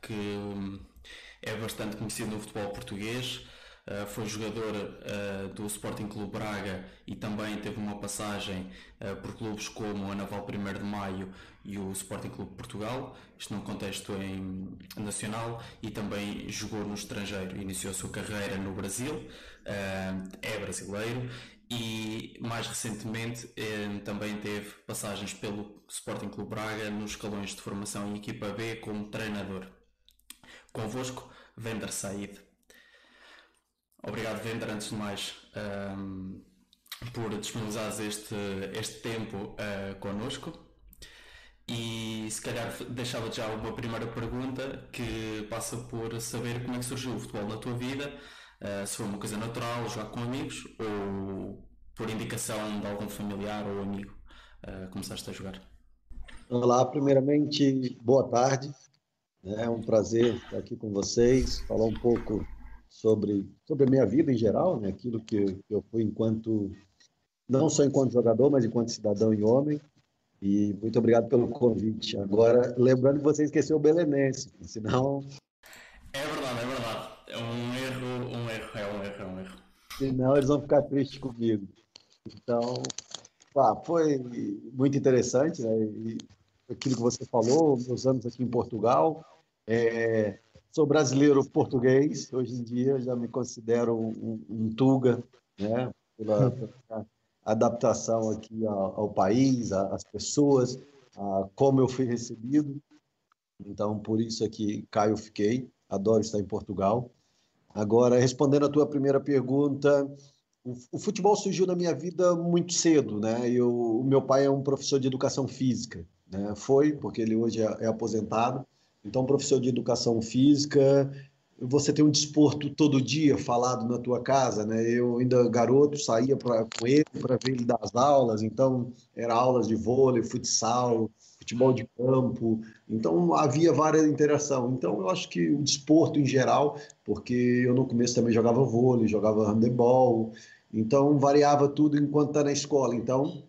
que hum, é bastante conhecido no futebol português. Uh, foi jogador uh, do Sporting Clube Braga e também teve uma passagem uh, por clubes como a Naval 1 de Maio e o Sporting Clube Portugal, isto num contexto em, nacional, e também jogou no estrangeiro. Iniciou a sua carreira no Brasil, é brasileiro e mais recentemente também teve passagens pelo Sporting Clube Braga nos escalões de formação em equipa B como treinador. Convosco, Vender Said. Obrigado, Vender, antes de mais, um, por disponibilizares este, este tempo uh, connosco. E se calhar deixava já uma primeira pergunta que passa por saber como é que surgiu o futebol na tua vida Uh, se foi uma coisa natural, jogar com amigos, ou por indicação de algum familiar ou amigo, uh, começaste a jogar? Olá, primeiramente, boa tarde. É um prazer estar aqui com vocês, falar um pouco sobre, sobre a minha vida em geral, né? aquilo que eu fui enquanto, não só enquanto jogador, mas enquanto cidadão e homem. E muito obrigado pelo convite. Agora, lembrando que você esqueceu o belenense, senão... É verdade, é verdade. É um erro, um erro, é um erro, é um erro. Senão eles vão ficar tristes comigo. Então, foi muito interessante, né? E aquilo que você falou, meus anos aqui em Portugal. É, sou brasileiro português, hoje em dia já me considero um, um Tuga, né? Pela, pela adaptação aqui ao, ao país, às pessoas, a como eu fui recebido. Então, por isso aqui, Caio, fiquei. Adoro estar em Portugal. Agora, respondendo a tua primeira pergunta, o, futebol surgiu na minha vida muito cedo, né? Eu, o meu pai é um professor de educação física, né? Foi, porque ele hoje é, é aposentado. Então, professor de educação física, você tem um desporto todo dia falado na tua casa, né? Eu ainda garoto saía pra, com ele para ver ele dar as aulas, então era aulas de vôlei, futsal, futebol de campo, então havia várias interação. Então eu acho que o desporto em geral, porque eu no começo também jogava vôlei, jogava handebol, então variava tudo enquanto está na escola. Então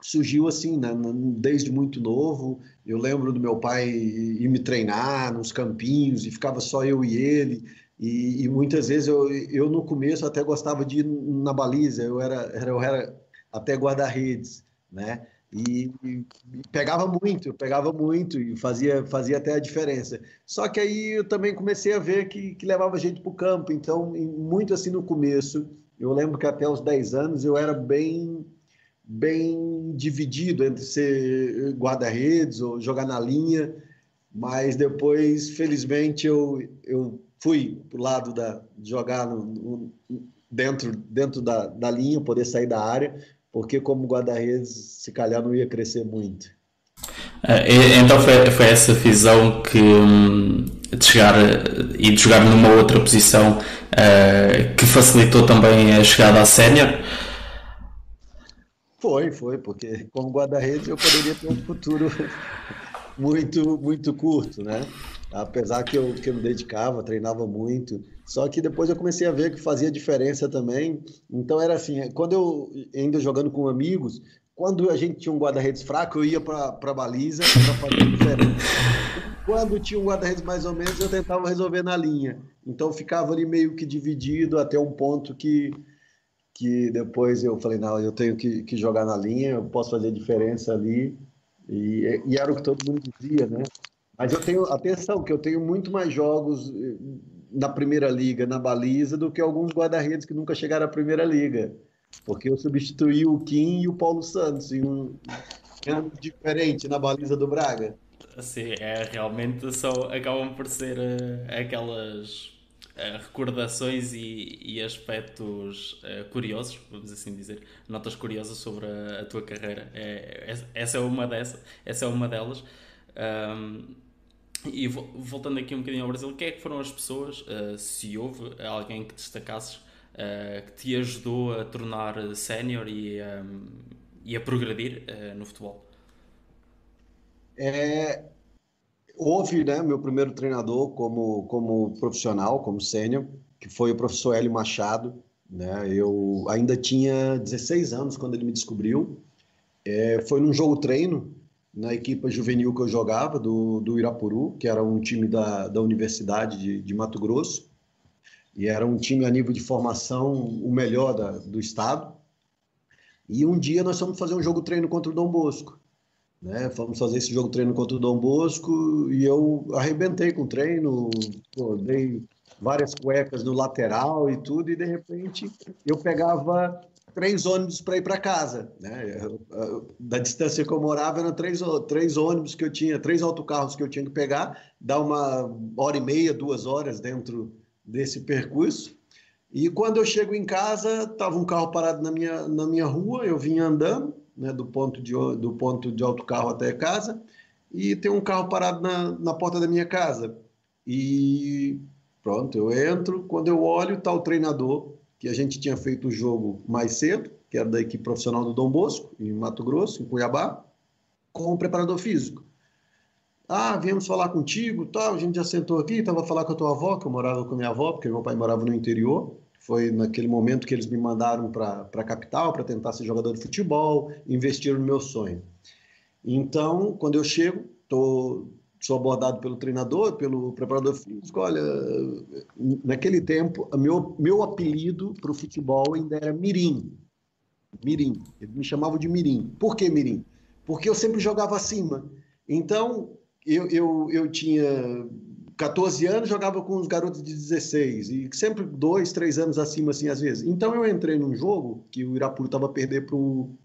surgiu assim, né? desde muito novo. Eu lembro do meu pai ir me treinar nos campinhos e ficava só eu e ele. E, e muitas vezes eu, eu no começo até gostava de ir na baliza, eu era, eu era até guarda-redes, né? E, e, pegava muito, pegava muito e fazia, fazia até a diferença. Só que aí eu também comecei a ver que, que levava gente para o campo, então, muito assim no começo, eu lembro que até os 10 anos eu era bem, bem dividido entre ser guarda-redes ou jogar na linha, mas depois, felizmente, eu, eu fui para o lado da, de jogar no, no, dentro, dentro da, da linha, poder sair da área, porque como guarda-redes, se calhar não ia crescer muito. É, então foi, foi essa visão que hum, de chegar e de jogar numa outra posição uh, que facilitou também a chegada à sénior? Foi, foi, porque como guarda-redes eu poderia ter um futuro muito, muito curto, né? Apesar que eu, que eu me dedicava, treinava muito, só que depois eu comecei a ver que fazia diferença também. Então era assim, quando eu ainda jogando com amigos, quando a gente tinha um guarda-redes fraco, eu ia para a baliza para fazer diferença. Quando tinha um guarda-redes mais ou menos, eu tentava resolver na linha. Então ficava ali meio que dividido até um ponto que, que depois eu falei, não, eu tenho que, que jogar na linha, eu posso fazer diferença ali. E, e era o que todo mundo dizia, né? Mas eu tenho, atenção, que eu tenho muito mais jogos na Primeira Liga, na baliza, do que alguns guarda-redes que nunca chegaram à Primeira Liga. Porque eu substituí o Kim e o Paulo Santos em um ano diferente na baliza do Braga. Sim, é, realmente são, acabam por ser uh, aquelas recordações e, e aspectos uh, curiosos, vamos assim dizer, notas curiosas sobre a, a tua carreira. É, essa é uma dessas, essa é uma delas. Um, e voltando aqui um bocadinho ao Brasil, quem é que foram as pessoas, uh, se houve alguém que destacasses, uh, que te ajudou a tornar sénior e, um, e a progredir no futebol? É, houve, né, meu primeiro treinador como, como profissional, como sênior, que foi o professor Hélio Machado. Né? Eu ainda tinha 16 anos quando ele me descobriu. É, foi num jogo treino na equipe juvenil que eu jogava, do, do Irapuru, que era um time da, da Universidade de, de Mato Grosso, e era um time a nível de formação o melhor da, do estado. E um dia nós fomos fazer um jogo treino contra o Dom Bosco. Né? Fomos fazer esse jogo treino contra o Dom Bosco e eu arrebentei com o treino, pô, dei várias cuecas no lateral e tudo, e de repente eu pegava três ônibus para ir para casa. Né? Da distância que eu morava, eram três, três ônibus que eu tinha, três autocarros que eu tinha que pegar, dá uma hora e meia, duas horas dentro desse percurso. E quando eu chego em casa, estava um carro parado na minha, na minha rua, eu vinha andando, né, do, ponto de, do ponto de autocarro até casa, e tem um carro parado na, na porta da minha casa. E pronto, eu entro, quando eu olho, está o treinador, que a gente tinha feito o jogo mais cedo, que era da equipe profissional do Dom Bosco, em Mato Grosso, em Cuiabá, com o preparador físico. Ah, viemos falar contigo, tal. A gente já sentou aqui, estava a falar com a tua avó, que eu morava com a minha avó, porque meu pai morava no interior. Foi naquele momento que eles me mandaram para a capital para tentar ser jogador de futebol, investir no meu sonho. Então, quando eu chego, tô, sou abordado pelo treinador, pelo preparador físico. Olha, naquele tempo, meu, meu apelido para o futebol ainda era Mirim. Mirim. Eles me chamavam de Mirim. Por que Mirim? Porque eu sempre jogava acima. Então, eu, eu, eu tinha 14 anos, jogava com os garotos de 16, e sempre dois, três anos acima, assim, às vezes. Então eu entrei num jogo que o Irapuru estava a perder para o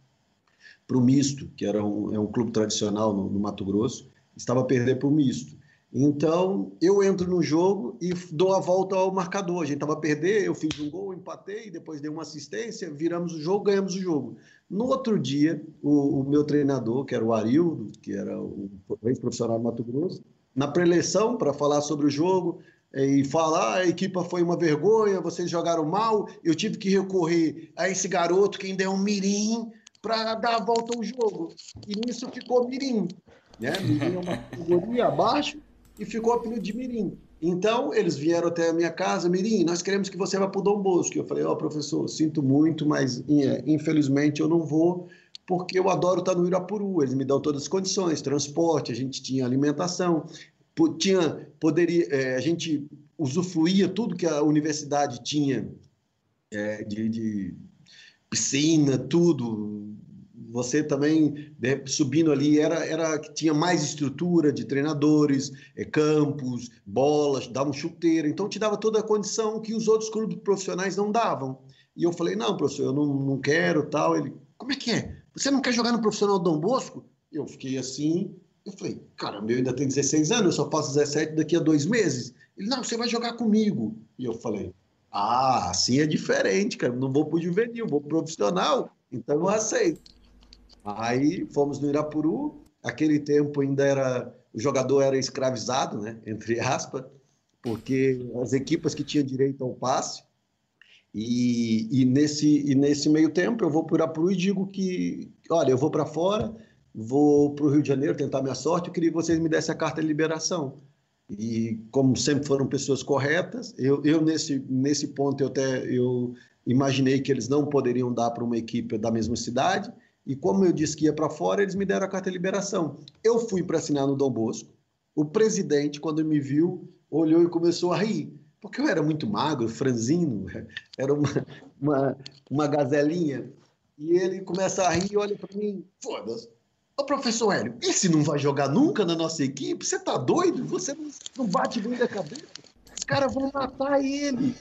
Misto, que era um, é um clube tradicional no, no Mato Grosso, estava a perder para o Misto. Então, eu entro no jogo e dou a volta ao marcador. A gente estava a perder, eu fiz um gol, empatei, depois dei uma assistência, viramos o jogo, ganhamos o jogo. No outro dia, o, o meu treinador, que era o Arildo, que era o ex-profissional do Mato Grosso, na preleção para falar sobre o jogo eh, e falar: ah, a equipa foi uma vergonha, vocês jogaram mal, eu tive que recorrer a esse garoto que ainda é um mirim para dar a volta ao jogo. E nisso ficou mirim. Né? Mirim é uma categoria abaixo e ficou o apelido de Mirim. Então, eles vieram até a minha casa, Mirim, nós queremos que você vá para o Dom Bosco. Eu falei, ó, oh, professor, sinto muito, mas é, infelizmente eu não vou, porque eu adoro estar no Irapuru, eles me dão todas as condições, transporte, a gente tinha alimentação, tinha, poderia, é, a gente usufruía tudo que a universidade tinha é, de, de piscina, tudo, você também né, subindo ali era era tinha mais estrutura de treinadores, é, campos, bolas, dava um chuteiro, então te dava toda a condição que os outros clubes profissionais não davam. E eu falei não, professor, eu não, não quero tal. Ele, como é que é? Você não quer jogar no profissional Dom Bosco? Eu fiquei assim. Eu falei, cara, meu ainda tem 16 anos, eu só faço 17 daqui a dois meses. Ele, não, você vai jogar comigo. E eu falei, ah, assim é diferente, cara. Não vou pro juvenil, vou pro profissional. Então eu aceito. Aí fomos no Irapuru, aquele tempo ainda era o jogador era escravizado, né, entre aspas, porque as equipas que tinham direito ao passe e, e nesse e nesse meio tempo eu vou para o Irapuru e digo que, olha, eu vou para fora, vou para o Rio de Janeiro tentar minha sorte, eu queria que vocês me dessem a carta de liberação. E como sempre foram pessoas corretas, eu, eu nesse nesse ponto eu até eu imaginei que eles não poderiam dar para uma equipe da mesma cidade e como eu disse que ia para fora, eles me deram a carta de liberação. Eu fui para assinar no Dom Bosco. O presidente, quando me viu, olhou e começou a rir. Porque eu era muito magro, franzino, era uma, uma, uma gazelinha. E ele começa a rir e olha para mim, foda-se. Ô, professor Hélio, esse não vai jogar nunca na nossa equipe? Você tá doido? Você não, bate bem da cabeça? Os caras vão matar ele.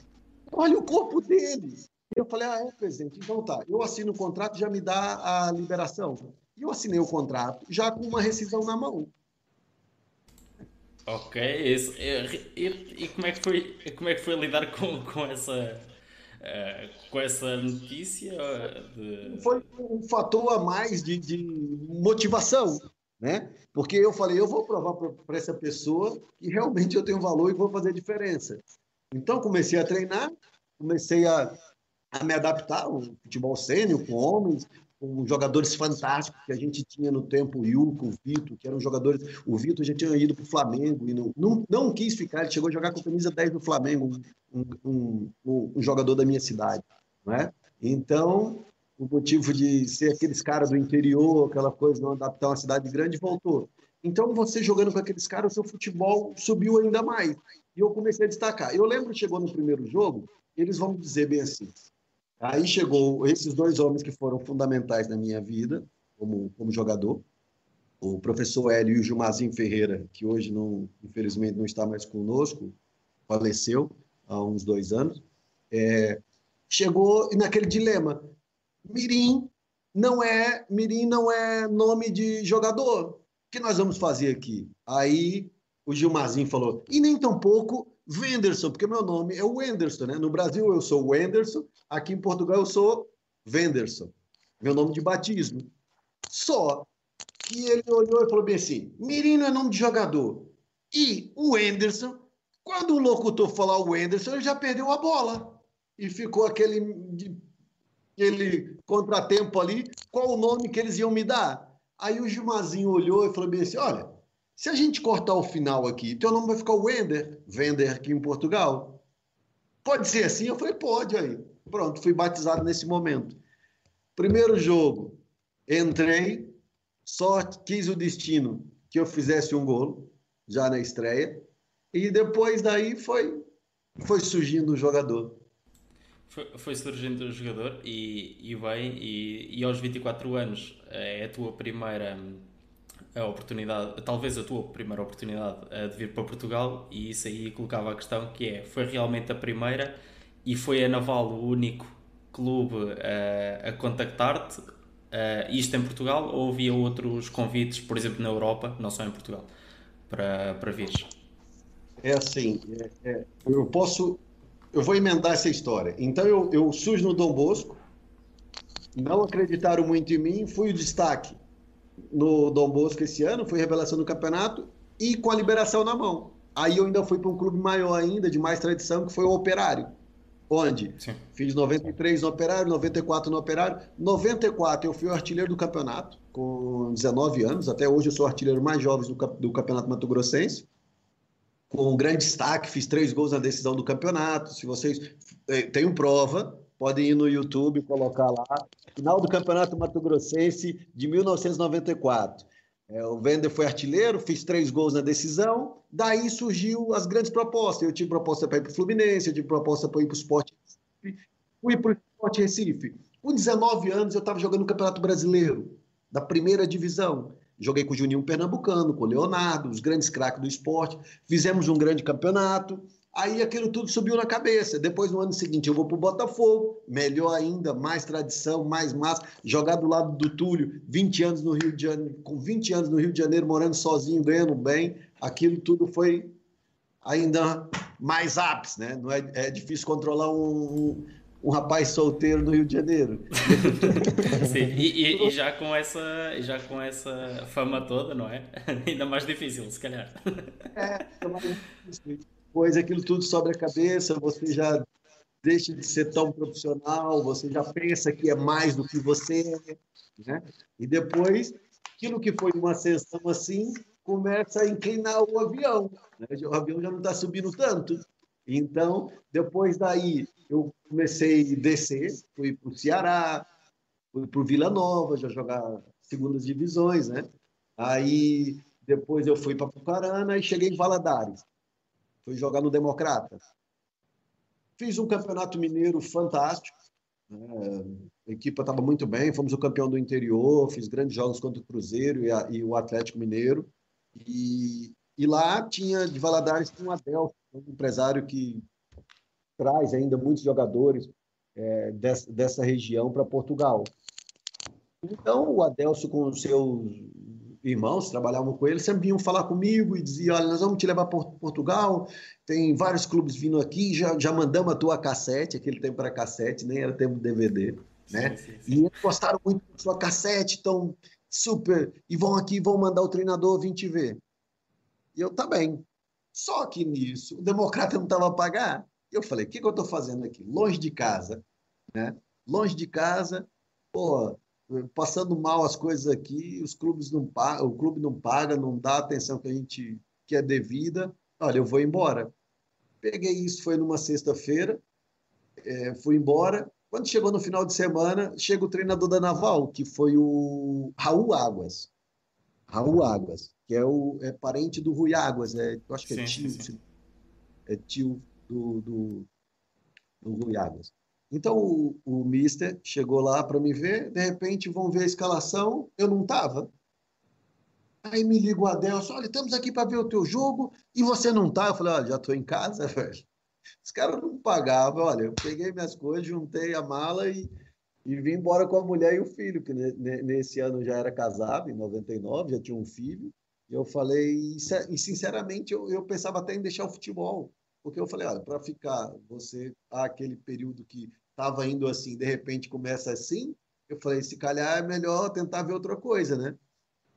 Olha o corpo dele. Eu falei, ah, é, presidente, então tá. Eu assino o contrato, já me dá a liberação. E eu assinei o contrato, já com uma rescisão na mão. Ok, isso. E, e, e, como, é que foi, como é que foi lidar com, com essa uh, com essa notícia? De... Foi um fator a mais de, de motivação, né? Porque eu falei, eu vou provar para essa pessoa que realmente eu tenho valor e vou fazer diferença. Então comecei a treinar, comecei a a me adaptar ao futebol sênior, com homens, com jogadores fantásticos que a gente tinha no tempo, o Ilco, o Vitor, que eram jogadores. O Vitor já tinha ido para o Flamengo e não, não, não, quis ficar, ele chegou a jogar com a camisa 10 do Flamengo, um, um, um, um jogador da minha cidade. Né? Então, o motivo de ser aqueles caras do interior, aquela coisa, não adaptar uma cidade grande, voltou. Então, você jogando com aqueles caras, o seu futebol subiu ainda mais. E eu comecei a destacar. Eu lembro que chegou no primeiro jogo, eles vão dizer bem assim. Aí chegou esses dois homens que foram fundamentais na minha vida, como, como jogador, o professor Hélio e o Gilmazinho Ferreira, que hoje, não, infelizmente, não está mais conosco, faleceu há uns dois anos, é, chegou naquele dilema. Mirim não é Mirim não é nome de jogador. O que nós vamos fazer aqui? Aí o Gilmazinho falou, e nem tampouco Wenderson, porque meu nome é o Wenderson, né? No Brasil eu sou o Wenderson, aqui em Portugal eu sou Wenderson, meu nome de batismo. Só que ele olhou e falou bem assim: Mirino é nome de jogador. E o Wenderson, quando o locutor falar o Wenderson, ele já perdeu a bola. E ficou aquele, aquele contratempo ali. Qual o nome que eles iam me dar? Aí o Gilmazinho olhou e falou bem assim: olha, se a gente cortar o final aqui, teu nome vai ficar Wender, Wender aqui em Portugal. Pode ser assim? Eu falei, pode aí. Pronto, fui batizado nesse momento. Primeiro jogo, entrei, só quis o destino que eu fizesse um gol, já na estreia, e depois daí foi, foi surgindo o jogador. Foi, foi surgindo o jogador e, e bem, e, e aos 24 anos é a tua primeira a oportunidade, talvez a tua primeira oportunidade de vir para Portugal e isso aí colocava a questão que é, foi realmente a primeira e foi a Naval o único clube uh, a contactar-te, uh, isto em Portugal ou havia outros convites, por exemplo na Europa, não só em Portugal, para, para vires? É assim, é, é, eu posso, eu vou emendar essa história. Então eu, eu surjo no Dom Bosco, não acreditaram muito em mim, fui o destaque no Dom Bosco esse ano, foi revelação do campeonato e com a liberação na mão. Aí eu ainda fui para um clube maior ainda, de mais tradição, que foi o Operário. Onde? Sim. Fiz 93 no Operário, 94 no Operário. 94 eu fui o artilheiro do campeonato, com 19 anos. Até hoje eu sou o artilheiro mais jovem do, do Campeonato Mato Grossense. Com um grande destaque, fiz três gols na decisão do campeonato. Se vocês. Eh, tenho prova, podem ir no YouTube e colocar lá. Final do Campeonato Mato Grossense de 1994. É, o Vender foi artilheiro, fiz três gols na decisão. Daí surgiu as grandes propostas. Eu tive proposta para ir para o Fluminense, eu tive proposta para ir para o Sport Recife. Fui para o Sport Recife. Com 19 anos, eu estava jogando no Campeonato Brasileiro, da primeira divisão. Joguei com o Juninho Pernambucano, com o Leonardo, os grandes craques do esporte. Fizemos um grande campeonato. Aí aquilo tudo subiu na cabeça. Depois, no ano seguinte, eu vou para o Botafogo, melhor ainda, mais tradição, mais massa. Jogar do lado do Túlio, 20 anos no Rio de Janeiro, com 20 anos no Rio de Janeiro, morando sozinho, ganhando bem. Aquilo tudo foi ainda mais ápice, né? Não é, é difícil controlar um, um, rapaz solteiro no Rio de Janeiro. Sim, e, e, e, já, com essa, já com essa fama toda, não é? Ainda mais difícil, se calhar. É, é mais difícil pois aquilo tudo sobre a cabeça, você já deixa de ser tão profissional, você já pensa que é mais do que você é, né? E depois, aquilo que foi uma sessão assim, começa a inclinar o avião, né? o avião já não está subindo tanto. Então, depois daí, eu comecei a descer, fui para o Ceará, fui para o Vila Nova, já jogar segundas divisões, né? Aí, depois eu fui para Pucarana e cheguei em Valadares fui jogar no Democrata. Fiz um campeonato mineiro fantástico. Né? A equipe estava muito bem, fomos o campeão do interior, fiz grandes jogos contra o Cruzeiro e, a, e o Atlético Mineiro. E, e, lá tinha de Valadares um Adel, um empresário que traz ainda muitos jogadores é, dessa, dessa região para Portugal. Então, o Adelso, com os seus irmãos trabalhavam com ele, sempre vinham falar comigo e diziam: Olha, nós vamos te levar para Portugal, tem vários clubes vindo aqui, já, já mandamos a tua cassete, aquele tempo era cassete, nem era tempo de DVD. Né? Sim, sim, sim. E eles gostaram muito da sua cassete, então, super. E vão aqui, vão mandar o treinador vir te ver. E eu, tá bem. Só que nisso, o democrata não estava a pagar. Eu falei: o que, que eu estou fazendo aqui? Longe de casa, né? Longe de casa, pô, passando mal as coisas aqui, os clubes não pagam, o clube não paga, não dá a atenção que a gente que é devida. Olha, eu vou embora. Peguei isso, foi numa sexta-feira, é, fui embora Quando chegou no final de semana, chega o treinador da Naval, que foi o Raul Águas. Raul Águas, que é, o, é parente do Rui Águas, é, eu acho que é sim, tio, sim. é tio do, do, do Rui Águas. Então o, o Mister chegou lá para me ver, de repente vão ver a escalação, eu não estava. Aí me liga o Adelson, olha, estamos aqui para ver o teu jogo e você não tá. Eu falei, olha, já estou em casa, velho. Os caras não pagavam. Olha, eu peguei minhas coisas, juntei a mala e, e vim embora com a mulher e o filho, que nesse ano já era casado, em 99, já tinha um filho. E eu falei, e sinceramente, eu, eu pensava até em deixar o futebol. Porque eu falei, olha, para ficar você aquele período que estava indo assim, de repente começa assim, eu falei, se calhar é melhor tentar ver outra coisa, né?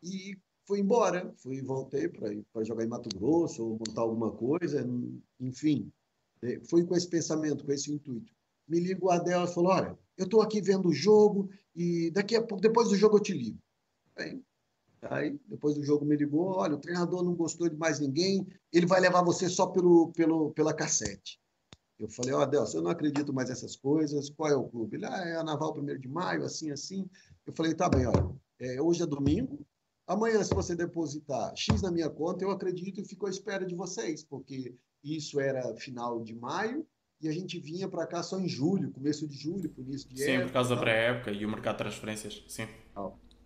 E fui embora, fui voltei para jogar em Mato Grosso ou montar alguma coisa, enfim. É, fui com esse pensamento, com esse intuito. Me liga o Adel e falou: Olha, eu estou aqui vendo o jogo e daqui a pouco, depois do jogo, eu te ligo. Aí, aí, depois do jogo, me ligou: Olha, o treinador não gostou de mais ninguém, ele vai levar você só pelo, pelo, pela cassete. Eu falei, ó, oh, Adelson, eu não acredito mais nessas coisas. Qual é o clube? Ele, ah, é a Naval 1 de maio, assim, assim. Eu falei, tá bem, olha, é, hoje é domingo. Amanhã, se você depositar X na minha conta, eu acredito e fico à espera de vocês, porque isso era final de maio e a gente vinha para cá só em julho, começo de julho, por início de Sim, época, por causa da pré-época e o mercado de transferências, sim.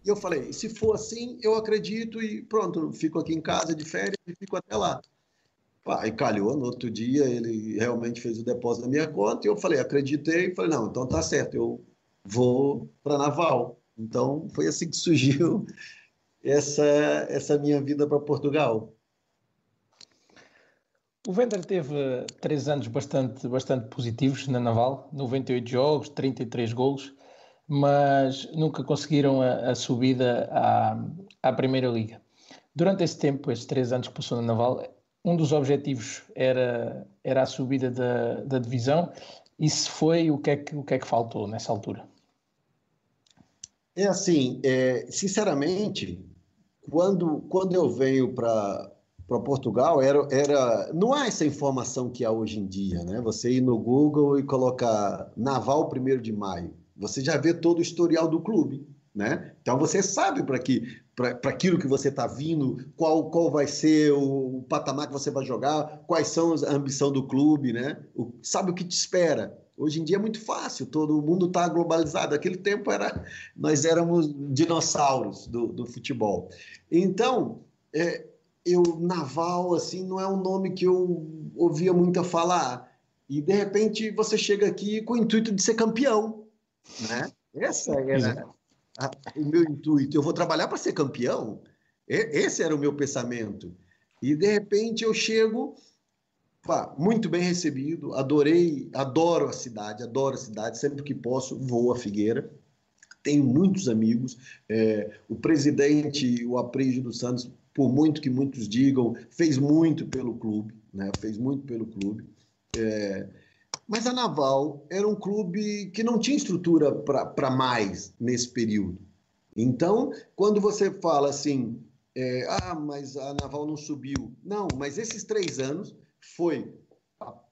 E eu falei, se for assim, eu acredito e pronto, fico aqui em casa de férias e fico até lá. Aí calhou, no outro dia ele realmente fez o depósito na minha conta e eu falei, acreditei, falei, não, então tá certo, eu vou para Naval. Então foi assim que surgiu essa, essa minha vida para Portugal. O Vender teve três anos bastante, bastante positivos na Naval, 98 jogos, 33 golos, mas nunca conseguiram a, a subida à, à Primeira Liga. Durante esse tempo, esses três anos que passou na Naval, um dos objetivos era, era a subida da, da divisão. E se foi, o que, é que, o que é que faltou nessa altura? É assim, é, sinceramente, quando, quando eu venho para Portugal era, era não há essa informação que há hoje em dia, né? Você ir no Google e colocar Naval 1 de maio, você já vê todo o historial do clube, né? Então você sabe para que para aquilo que você está vindo, qual, qual vai ser o, o, patamar que você vai jogar, quais são a ambição do clube, né? O, sabe o que te espera. Hoje em dia é muito fácil, todo mundo está globalizado. Aquele tempo era nós éramos dinossauros do, do futebol. Então, é, eu naval assim não é um nome que eu ouvia muito falar. E de repente você chega aqui com o intuito de ser campeão, né? Essa era a, o meu intuito. Eu vou trabalhar para ser campeão. Esse era o meu pensamento. E de repente eu chego, pá, muito bem recebido, adorei, adoro a cidade, adoro a cidade, sempre que posso vou a Figueira. Tenho muitos amigos. É, o presidente, o Aprígio dos Santos, por muito que muitos digam, fez muito pelo clube, né? Fez muito pelo clube. É, mas a Naval era um clube que não tinha estrutura para mais nesse período. Então, quando você fala assim, é, ah, mas a Naval não subiu. Não, mas esses três anos foi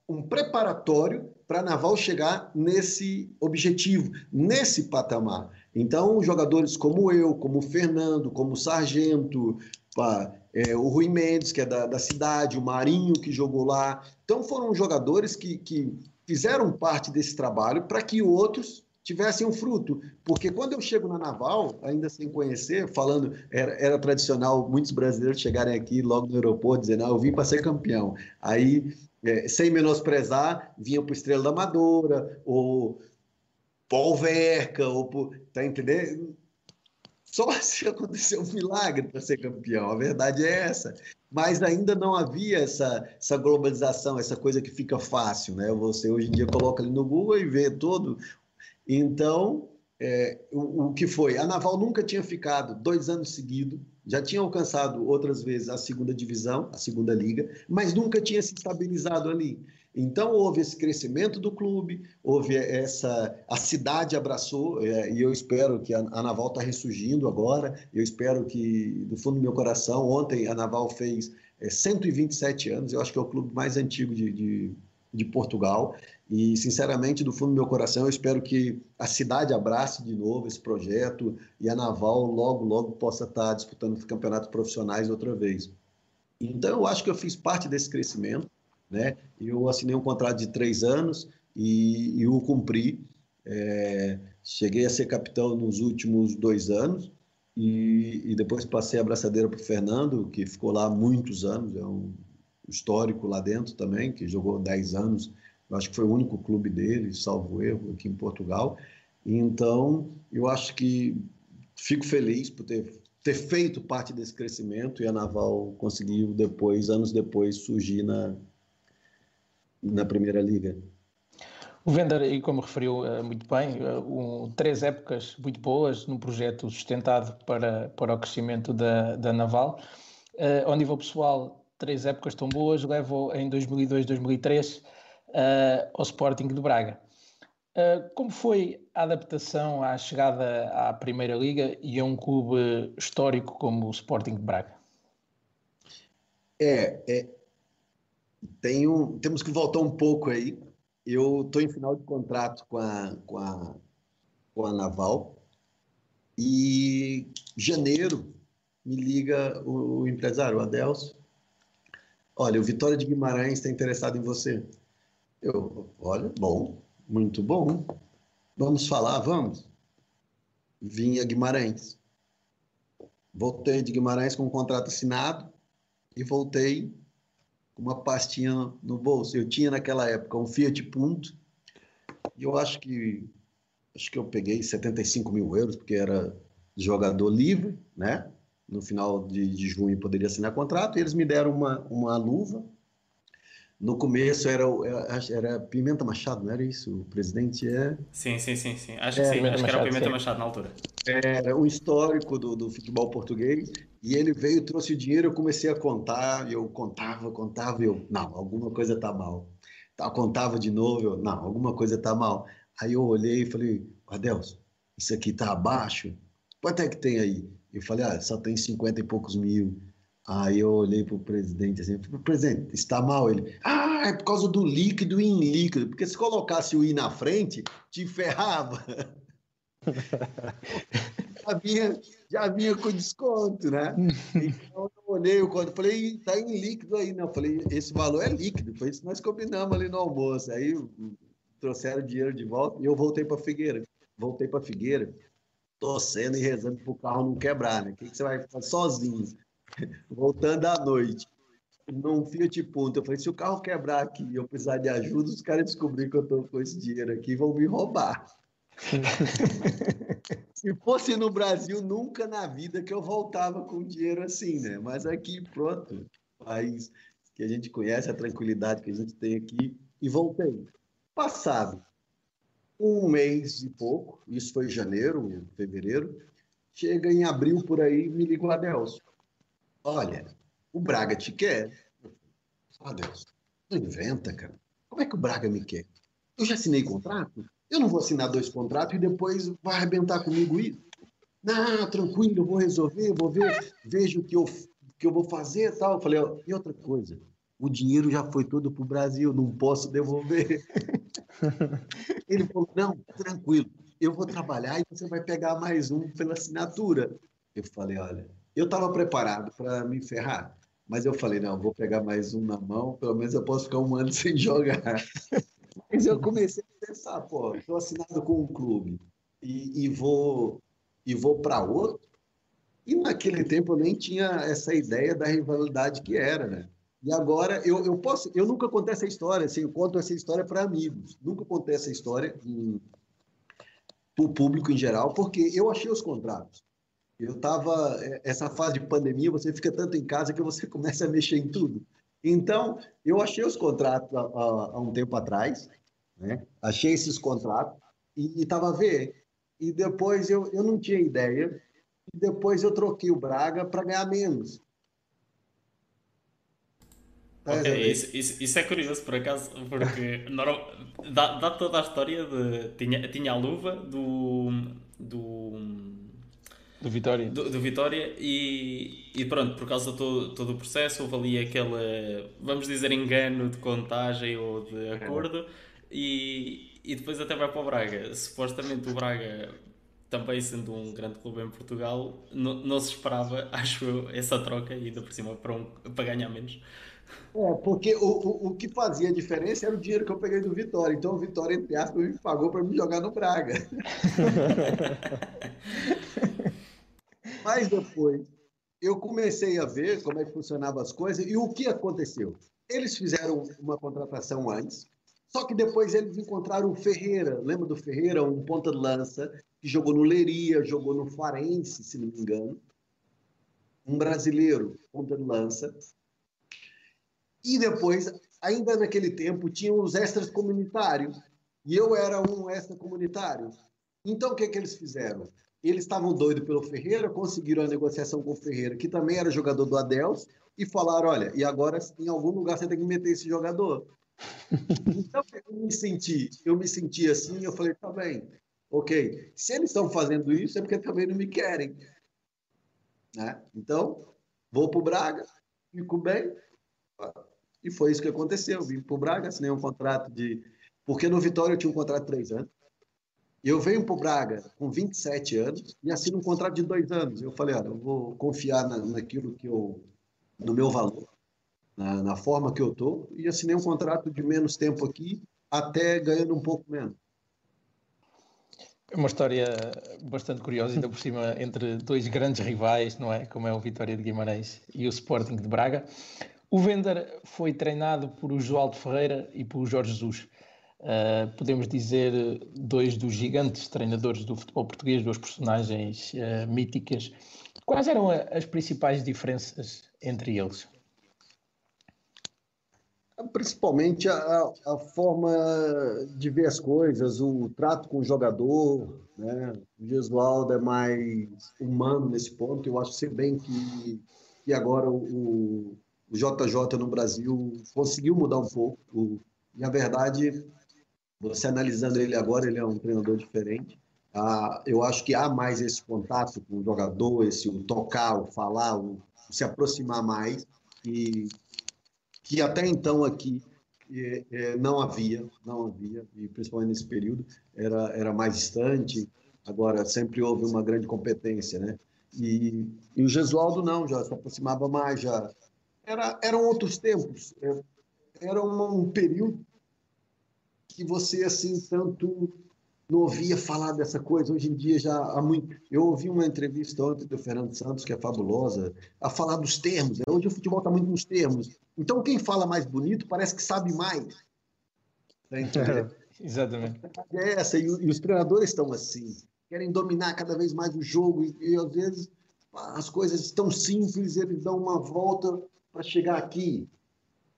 um preparatório para a Naval chegar nesse objetivo, nesse patamar. Então, jogadores como eu, como o Fernando, como o Sargento, pá, é, o Rui Mendes, que é da, da, cidade, o Marinho, que jogou lá. Então, foram jogadores que, que fizeram parte desse trabalho para que outros tivessem um fruto. Porque quando eu chego na Naval, ainda sem conhecer, falando, era, era tradicional muitos brasileiros chegarem aqui logo no aeroporto dizendo, ah, eu vim para ser campeão. Aí, é, sem menosprezar, vinham para o Estrela da Amadora, ou Paul Verca, ou tá entendendo? Só se aconteceu um milagre para ser campeão, a verdade é essa mas ainda não havia essa, essa globalização, essa coisa que fica fácil, né? Você hoje em dia coloca ali no Google e vê todo. Então, é, o, o, que foi? A Naval nunca tinha ficado dois anos seguidos, já tinha alcançado outras vezes a segunda divisão, a segunda liga, mas nunca tinha se estabilizado ali. Então houve esse crescimento do clube, houve essa a cidade abraçou é, e eu espero que a, a Naval está ressurgindo agora. Eu espero que do fundo do meu coração ontem a Naval fez é, 127 anos. Eu acho que é o clube mais antigo de, de, de Portugal. E, sinceramente, do fundo do meu coração, eu espero que a cidade abrace de novo esse projeto e a Naval logo, logo possa estar disputando campeonatos profissionais outra vez. Então, eu acho que eu fiz parte desse crescimento. Né? Eu assinei um contrato de três anos e, e o cumpri. É, cheguei a ser capitão nos últimos dois anos e, e depois passei a abraçadeira para o Fernando, que ficou lá muitos anos, é um histórico lá dentro também, que jogou dez anos eu acho que foi o único clube dele, salvo erro, aqui em Portugal. Então, eu acho que fico feliz por ter, ter feito parte desse crescimento e a Naval conseguiu depois, anos depois, surgir na, na Primeira Liga. O Vender, e como referiu uh, muito bem, uh, um, três épocas muito boas num projeto sustentado para, para o crescimento da, da Naval. Uh, ao nível pessoal, três épocas tão boas, levo em 2002, 2003 uh, ao Sporting de Braga. Uh, como foi a adaptação à chegada à Primeira Liga e a um clube histórico como o Sporting de Braga? É, é um, temos que voltar um pouco aí. Eu estou em final de contrato com a, com a, com a Naval e janeiro me liga o, o empresário, o Adelso. Olha, o Vitória de Guimarães está interessado em você. Eu, olha, bom, muito bom. Vamos falar, vamos. Vinha Guimarães. Voltei de Guimarães com um contrato assinado e voltei uma pastinha no bolso. Eu tinha naquela época um Fiat Punto e eu acho que acho que eu peguei 75 mil euros porque era jogador livre, né? No final de, de junho poderia assinar contrato. E eles me deram uma, uma luva no começo era, era Pimenta Machado, não era isso? O presidente é. Sim, sim, sim, sim. Acho é, que sim, acho que era o Pimenta sim. Machado na altura. Era um histórico do, do futebol português, e ele veio, trouxe o dinheiro, eu comecei a contar, eu contava, contava, eu, não, alguma coisa está mal. Eu contava de novo, eu, não, alguma coisa está mal. Aí eu olhei e falei, Adelson, isso aqui está abaixo? Quanto é que tem aí? Eu falei, ah, só tem 50 e poucos mil. Aí eu olhei para o presidente assim, presidente, está mal ele. Ah, é por causa do líquido e líquido, porque se colocasse o I na frente, te ferrava. já, vinha, já vinha com desconto, né? Então eu olhei quando falei, está em líquido aí, não. Falei, esse valor é líquido, foi isso que nós combinamos ali no almoço. Aí trouxeram o dinheiro de volta e eu voltei para Figueira. Voltei para Figueira, torcendo e rezando para o carro não quebrar, né? O que, que você vai fazer sozinho? Voltando à noite, num Fiat Punto, eu falei, se o carro quebrar aqui e eu precisar de ajuda, os caras descobrirem que eu estou com esse dinheiro aqui vão me roubar. se fosse no Brasil, nunca na vida que eu voltava com dinheiro assim, né? Mas aqui, pronto, país que a gente conhece, a tranquilidade que a gente tem aqui, e voltei. Passado um mês e pouco, isso foi janeiro, fevereiro, chega em abril por aí, me liga o Adelson. Olha, o Braga te quer. Oh, Deus, não inventa, cara. Como é que o Braga me quer? Eu já assinei contrato? Eu não vou assinar dois contratos e depois vai arrebentar comigo isso. Não, tranquilo, eu vou resolver, eu vou ver, vejo o que eu, que eu vou fazer e tal. Eu falei, ó, e outra coisa, o dinheiro já foi todo para o Brasil, não posso devolver. Ele falou, não, tranquilo, eu vou trabalhar e você vai pegar mais um pela assinatura. Eu falei, olha, eu estava preparado para me ferrar, mas eu falei, não, vou pegar mais um na mão, pelo menos eu posso ficar um ano sem jogar. mas eu comecei a pensar, pô, estou assinado com um clube e, e vou, e vou para outro. E naquele tempo eu nem tinha essa ideia da rivalidade que era, né? E agora eu, eu posso, eu nunca contei essa história, assim, eu conto essa história para amigos, nunca contei essa história para o público em geral, porque eu achei os contratos. Eu estava. É, essa fase de pandemia, você fica tanto em casa que você começa a mexer em tudo. Então, eu achei os contratos há, há um tempo atrás, né? achei esses contratos e estava a ver. E depois eu, eu não tinha ideia, e depois eu troquei o Braga para ganhar menos. Ok, isso, isso, isso, é curioso por acaso, porque normal, dá, dá toda a história de. Tinha, tinha a luva do. do Do Vitória. Do, do Vitória e, e, pronto, por causa de todo, todo o processo, houve ali aquele, vamos dizer, engano de contagem ou de acordo e, e depois até vai para o Braga. Supostamente o Braga, também sendo um grande clube em Portugal, não, não se esperava, acho eu, essa troca e ainda por cima para, um, para ganhar menos. É, porque o, o, o que fazia diferença era o dinheiro que eu peguei do Vitória. Então o Vitória, entre aspas, me pagou para me jogar no Braga. Mas depois eu comecei a ver como é que funcionavam as coisas e o que aconteceu. Eles fizeram uma contratação antes, só que depois eles encontraram o Ferreira. Lembra do Ferreira, um ponta de lança que jogou no Leiria, jogou no Farense, se não me engano. Um brasileiro, ponta de lança, e depois, ainda naquele tempo, tinham os extras comunitários. E eu era um extra comunitário. Então, o que, que eles fizeram? Eles estavam doidos pelo Ferreira, conseguiram a negociação com o Ferreira, que também era jogador do Adels, e falaram: olha, e agora em algum lugar você tem que meter esse jogador. então, eu me senti, eu me senti assim, eu falei: tá bem, ok. Se eles estão fazendo isso, é porque também não me querem. Né? Então, vou para o Braga, fico bem, e foi isso que aconteceu. Vim para o Braga, assinei um contrato de. Porque no Vitória eu tinha um contrato de três anos. Eu venho para o Braga com 27 anos e assino um contrato de dois anos. Eu falei, olha, eu vou confiar na, naquilo que eu. no meu valor, na, na forma que eu estou, e assinei um contrato de menos tempo aqui, até ganhando um pouco menos. É uma história bastante curiosa, ainda por cima, entre dois grandes rivais, não é? Como é o Vitória de Guimarães e o Sporting de Braga. O Vender foi treinado por o Joaldo Ferreira e por Jorge Jesus. Uh, podemos dizer dois dos gigantes treinadores do futebol português, duas personagens uh, míticas. Quais eram as principais diferenças entre eles? Principalmente a, a, forma de ver as coisas, o trato com o jogador. Né? O Gesualdo é mais humano nesse ponto. Eu acho, se bem que, que agora o, o JJ no Brasil conseguiu mudar um pouco. O, e a verdade, você analisando ele agora, ele é um treinador diferente. Ah, eu acho que há mais esse contato com o jogador, esse o tocar, o falar, o, se aproximar mais, e que até então aqui é, é, não havia, não havia, e principalmente nesse período era, era mais distante. Agora sempre houve uma grande competência, né? E, e o Gesualdo não, já se aproximava mais, já era, eram outros tempos. É, era um período que você, assim, tanto não ouvia falar dessa coisa. Hoje em dia já há muito. Eu ouvi uma entrevista ontem do Fernando Santos, que é fabulosa, a falar dos termos. Né? Hoje o futebol está muito nos termos. Então, quem fala mais bonito parece que sabe mais. Tá Exatamente. É essa, e, e, os treinadores estão assim, querem dominar cada vez mais o jogo, e, e às vezes as coisas estão simples, eles dão uma volta para chegar aqui.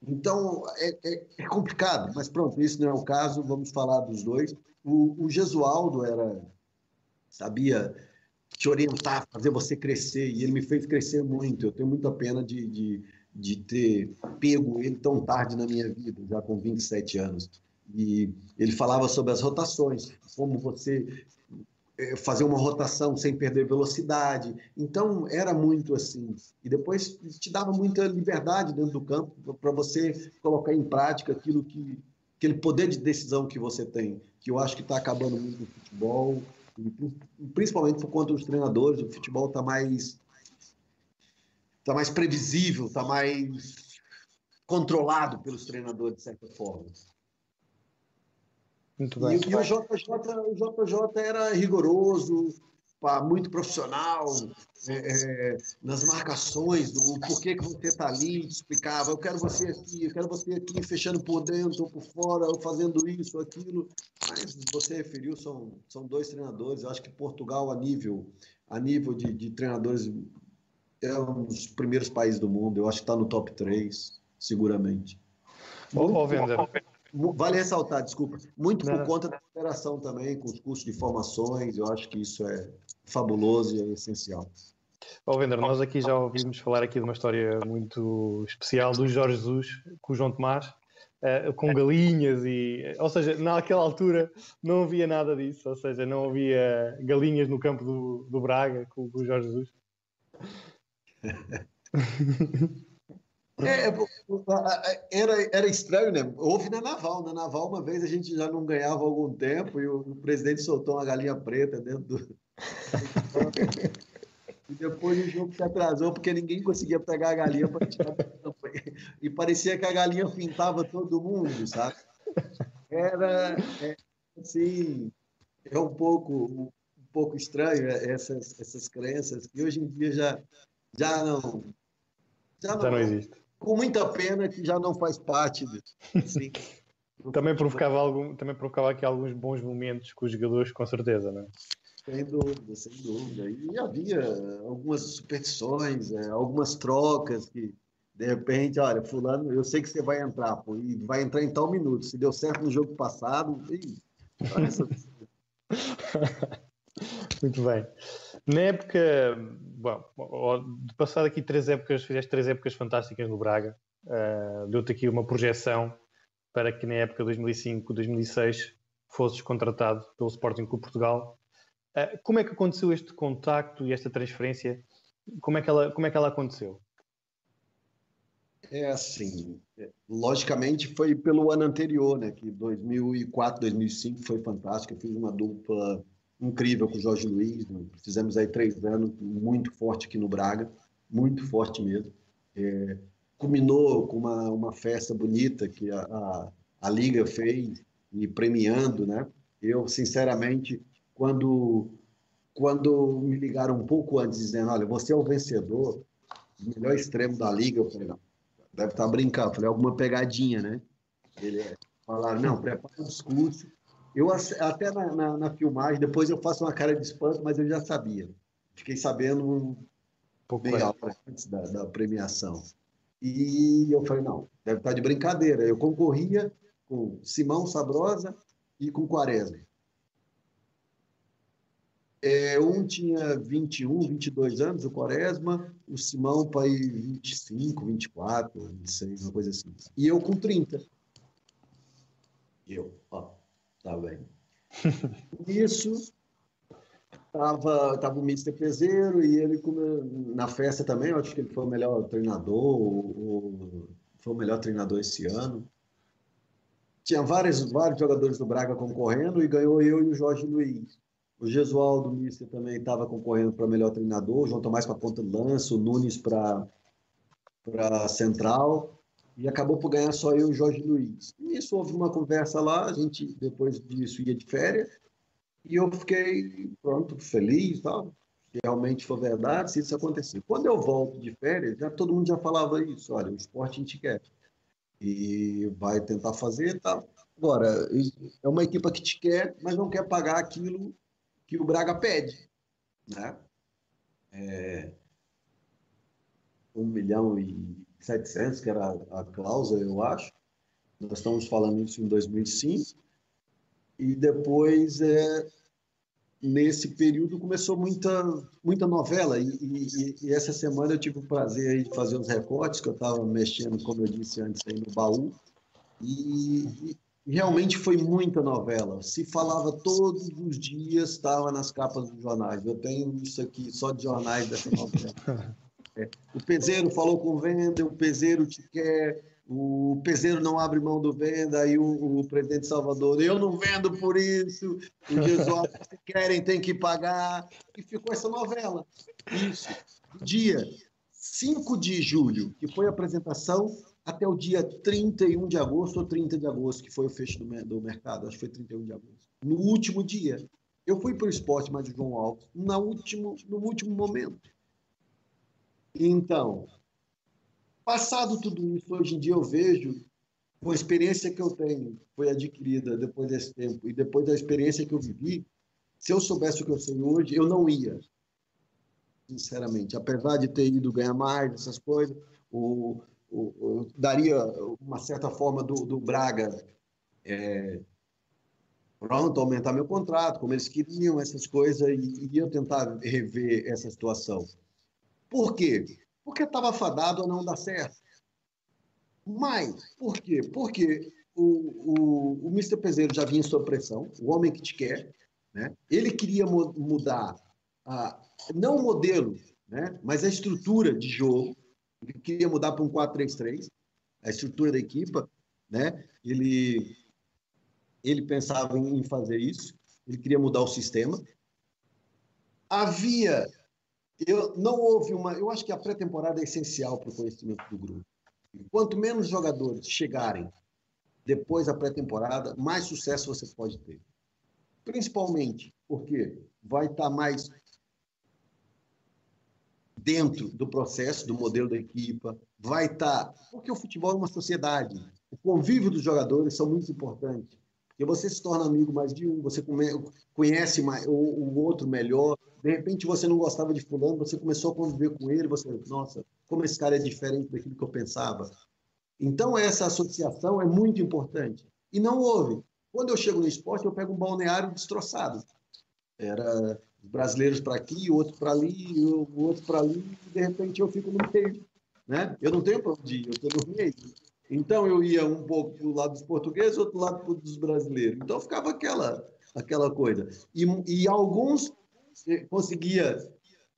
Então, é, é, é, complicado, mas pronto, isso não é o caso, vamos falar dos dois. O, o Gesualdo era, sabia te orientar, fazer você crescer, e ele me fez crescer muito. Eu tenho muita pena de, de, de ter pego ele tão tarde na minha vida, já com 27 anos. E ele falava sobre as rotações, como você fazer uma rotação sem perder velocidade. Então, era muito assim. E depois te dava muita liberdade dentro do campo para você colocar em prática aquilo que aquele poder de decisão que você tem, que eu acho que está acabando muito no futebol, principalmente por conta dos treinadores. O futebol está mais está mais previsível, está mais controlado pelos treinadores de certa forma. Muito bem. E, e o, JJ, o JJ era rigoroso, pá, muito profissional, é, é, nas marcações, do porquê que você está ali, explicava, eu quero você aqui, eu quero você aqui, fechando por dentro ou por fora, ou fazendo isso, aquilo. Mas você referiu, são, são dois treinadores, eu acho que Portugal, a nível, a nível de, de treinadores, é um dos primeiros países do mundo, eu acho que está no top 3, seguramente. Ô, ô Vender, Vale ressaltar, desculpa, muito por conta da operação também, com os custos de formações, eu acho que isso é fabuloso e é essencial. Ó, Vender, nós aqui já ouvimos falar aqui de uma história muito especial do Jorge Jesus com o João Tomás. uh, com galinhas e. Ou seja, naquela altura não havia nada disso, ou seja, não havia galinhas no campo do, do Braga com, com o Jorge Jesus. É, é era, era estranho, né? Houve na Naval. Na Naval, uma vez a gente já não ganhava algum tempo e o, o presidente soltou uma galinha preta dentro do. e depois o jogo se atrasou porque ninguém conseguia pegar a galinha para tirar E parecia que a galinha pintava todo mundo, sabe? Era é, assim, é um pouco, um pouco estranho essas, essas crenças que hoje em dia já, já não. Já não, já não existe com muita pena que já não faz parte Sim. também provocava algum, também provocava aqui alguns bons momentos com os jogadores, com certeza, não é? Sem dúvida, sem dúvida. E havia algumas superstições, é, algumas trocas que, de repente, olha, fulano, eu sei que você vai entrar, pô, e vai entrar em tal minuto. Se deu certo no jogo passado, e... Muito bem. Na época, bom, de passar aqui três épocas, fizeste três épocas fantásticas no Braga, uh, deu-te aqui uma projeção para que na época 2005-2006 fosses contratado pelo Sporting Clube Portugal. Uh, como é que aconteceu este contacto e esta transferência? Como é que ela, como é que ela aconteceu? É assim, logicamente foi pelo ano anterior, né? Que 2004, 2005 foi fantástico. Eu fiz uma dupla incrível com o Jorge Luiz. Né? Fizemos aí três anos muito forte aqui no Braga, muito forte mesmo. É, culminou com uma, uma festa bonita que a, a, a Liga fez, e premiando, né? Eu, sinceramente, quando, quando me ligaram um pouco antes, dizendo, olha, você é o vencedor, o melhor extremo da Liga, eu falei, não, deve estar brincando. Eu falei, alguma pegadinha, né? Ele falaram, não, prepara o discurso, eu até na, na, na, filmagem, depois eu faço uma cara de espanto, mas eu já sabia. Fiquei sabendo um pouco meia hora antes da, da, premiação. E eu falei, não, deve estar de brincadeira. Eu concorria com Simão Sabrosa e com Quaresma. É, um tinha 21, 22 anos, o Quaresma, o Simão para ir 25, 24, 26, uma coisa assim. E eu com 30. E eu, ó, Tá bem. Isso tava, tava o Mister Peseiro e ele na festa também, eu acho que ele foi o melhor treinador, ou, foi o melhor treinador esse ano. Tinha vários, vários jogadores do Braga concorrendo e ganhou eu e o Jorge Luiz. O Gesualdo Mister também estava concorrendo para melhor treinador, o João Tomás para ponta de lança, o Nunes para central e acabou por ganhar só eu e o Jorge Luiz. E isso houve uma conversa lá, a gente depois disso ia de férias, e eu fiquei, pronto, feliz, tal, se realmente for verdade, se isso acontecer. Quando eu volto de férias, já todo mundo já falava isso, olha, o esporte a gente quer. E vai tentar fazer tal. Agora, é uma equipa que te quer, mas não quer pagar aquilo que o Braga pede, né? É, um milhão e 700, que era a cláusula, eu acho. Nós estamos falando isso em 2005. E depois, é, nesse período, começou muita, muita novela. E, e, e, essa semana eu tive o prazer de fazer os recortes, que eu estava mexendo, como eu disse antes, aí no baú. E, e realmente foi muita novela. Se falava todos os dias, estava nas capas dos jornais. Eu tenho isso aqui só de jornais dessa novela. É. O peseiro falou com o venda, o peseiro te quer, o peseiro não abre mão do venda, aí o, o presidente Salvador, eu não vendo por isso, o Jesus, se querem, tem que pagar. E ficou essa novela. Isso. Dia 5 de julho, que foi a apresentação, até o dia 31 de agosto ou 30 de agosto, que foi o fecho do, do mercado, acho que foi 31 de agosto. No último dia, eu fui para o esporte mais de João Alves, no último, no último momento. Então, passado tudo isso, hoje em dia eu vejo, com a experiência que eu tenho, foi adquirida depois desse tempo, e depois da experiência que eu vivi, se eu soubesse o que eu sei hoje, eu não ia. Sinceramente. Apesar de ter ido ganhar mais, essas coisas, o, o, o daria uma certa forma do, do Braga. É, pronto, aumentar meu contrato, como eles queriam, essas coisas, e, e eu tentar rever essa situação. Por quê? Porque estava fadado a não dar certo. Mas, por quê? Porque o, o, o Mr. Peseiro já vinha sob pressão, o homem que te quer, né? ele queria mudar, a, não o modelo, né? mas a estrutura de jogo, ele queria mudar para um 4-3-3, a estrutura da equipa, né? ele, ele pensava em fazer isso, ele queria mudar o sistema. Havia, eu, não houve uma, eu acho que a pré-temporada é essencial para o conhecimento do grupo. Quanto menos jogadores chegarem depois da pré-temporada, mais sucesso você pode ter. Principalmente porque vai estar tá mais dentro do processo, do modelo da equipa, vai estar. Tá, porque o futebol é uma sociedade. O convívio dos jogadores são muito importantes. Porque você se torna amigo mais de um, você conhece mais, o, o outro melhor. De repente você não gostava de fulano, você começou a conviver com ele, você, nossa, como esse cara é diferente daquilo que eu pensava. Então, essa associação é muito importante. E não houve. Quando eu chego no esporte, eu pego um balneário destroçado. Era brasileiros para aqui, outro para ali, outro para ali, e de repente eu fico no meio. Né? Eu não tenho para onde ir, eu estou no meio. Então, eu ia um pouco para o lado dos portugueses, outro lado dos brasileiros. Então, ficava aquela, aquela coisa. E, e alguns conseguia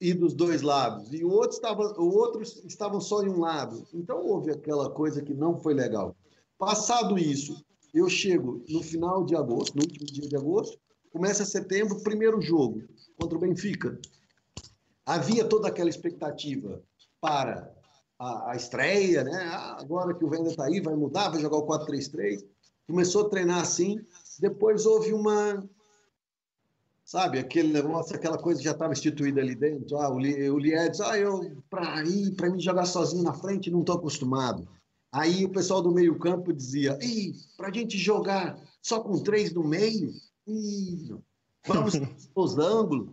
ir dos dois lados, e o outro estava, outros estavam só em um lado. Então houve aquela coisa que não foi legal. Passado isso, eu chego no final de agosto, no último dia de agosto, começa setembro, primeiro jogo contra o Benfica. Havia toda aquela expectativa para a, a estreia, né? Ah, agora que o Venda está aí, vai mudar, vai jogar o 4-3-3. Começou a treinar assim. Depois houve uma, sabe? Aquele negócio, aquela coisa já estava instituída ali dentro. Ah, o, o Liedes, ah, eu, para ir, para mim jogar sozinho na frente, não estou acostumado. Aí o pessoal do meio campo dizia, para a gente jogar só com três no meio, ih, vamos os ângulos.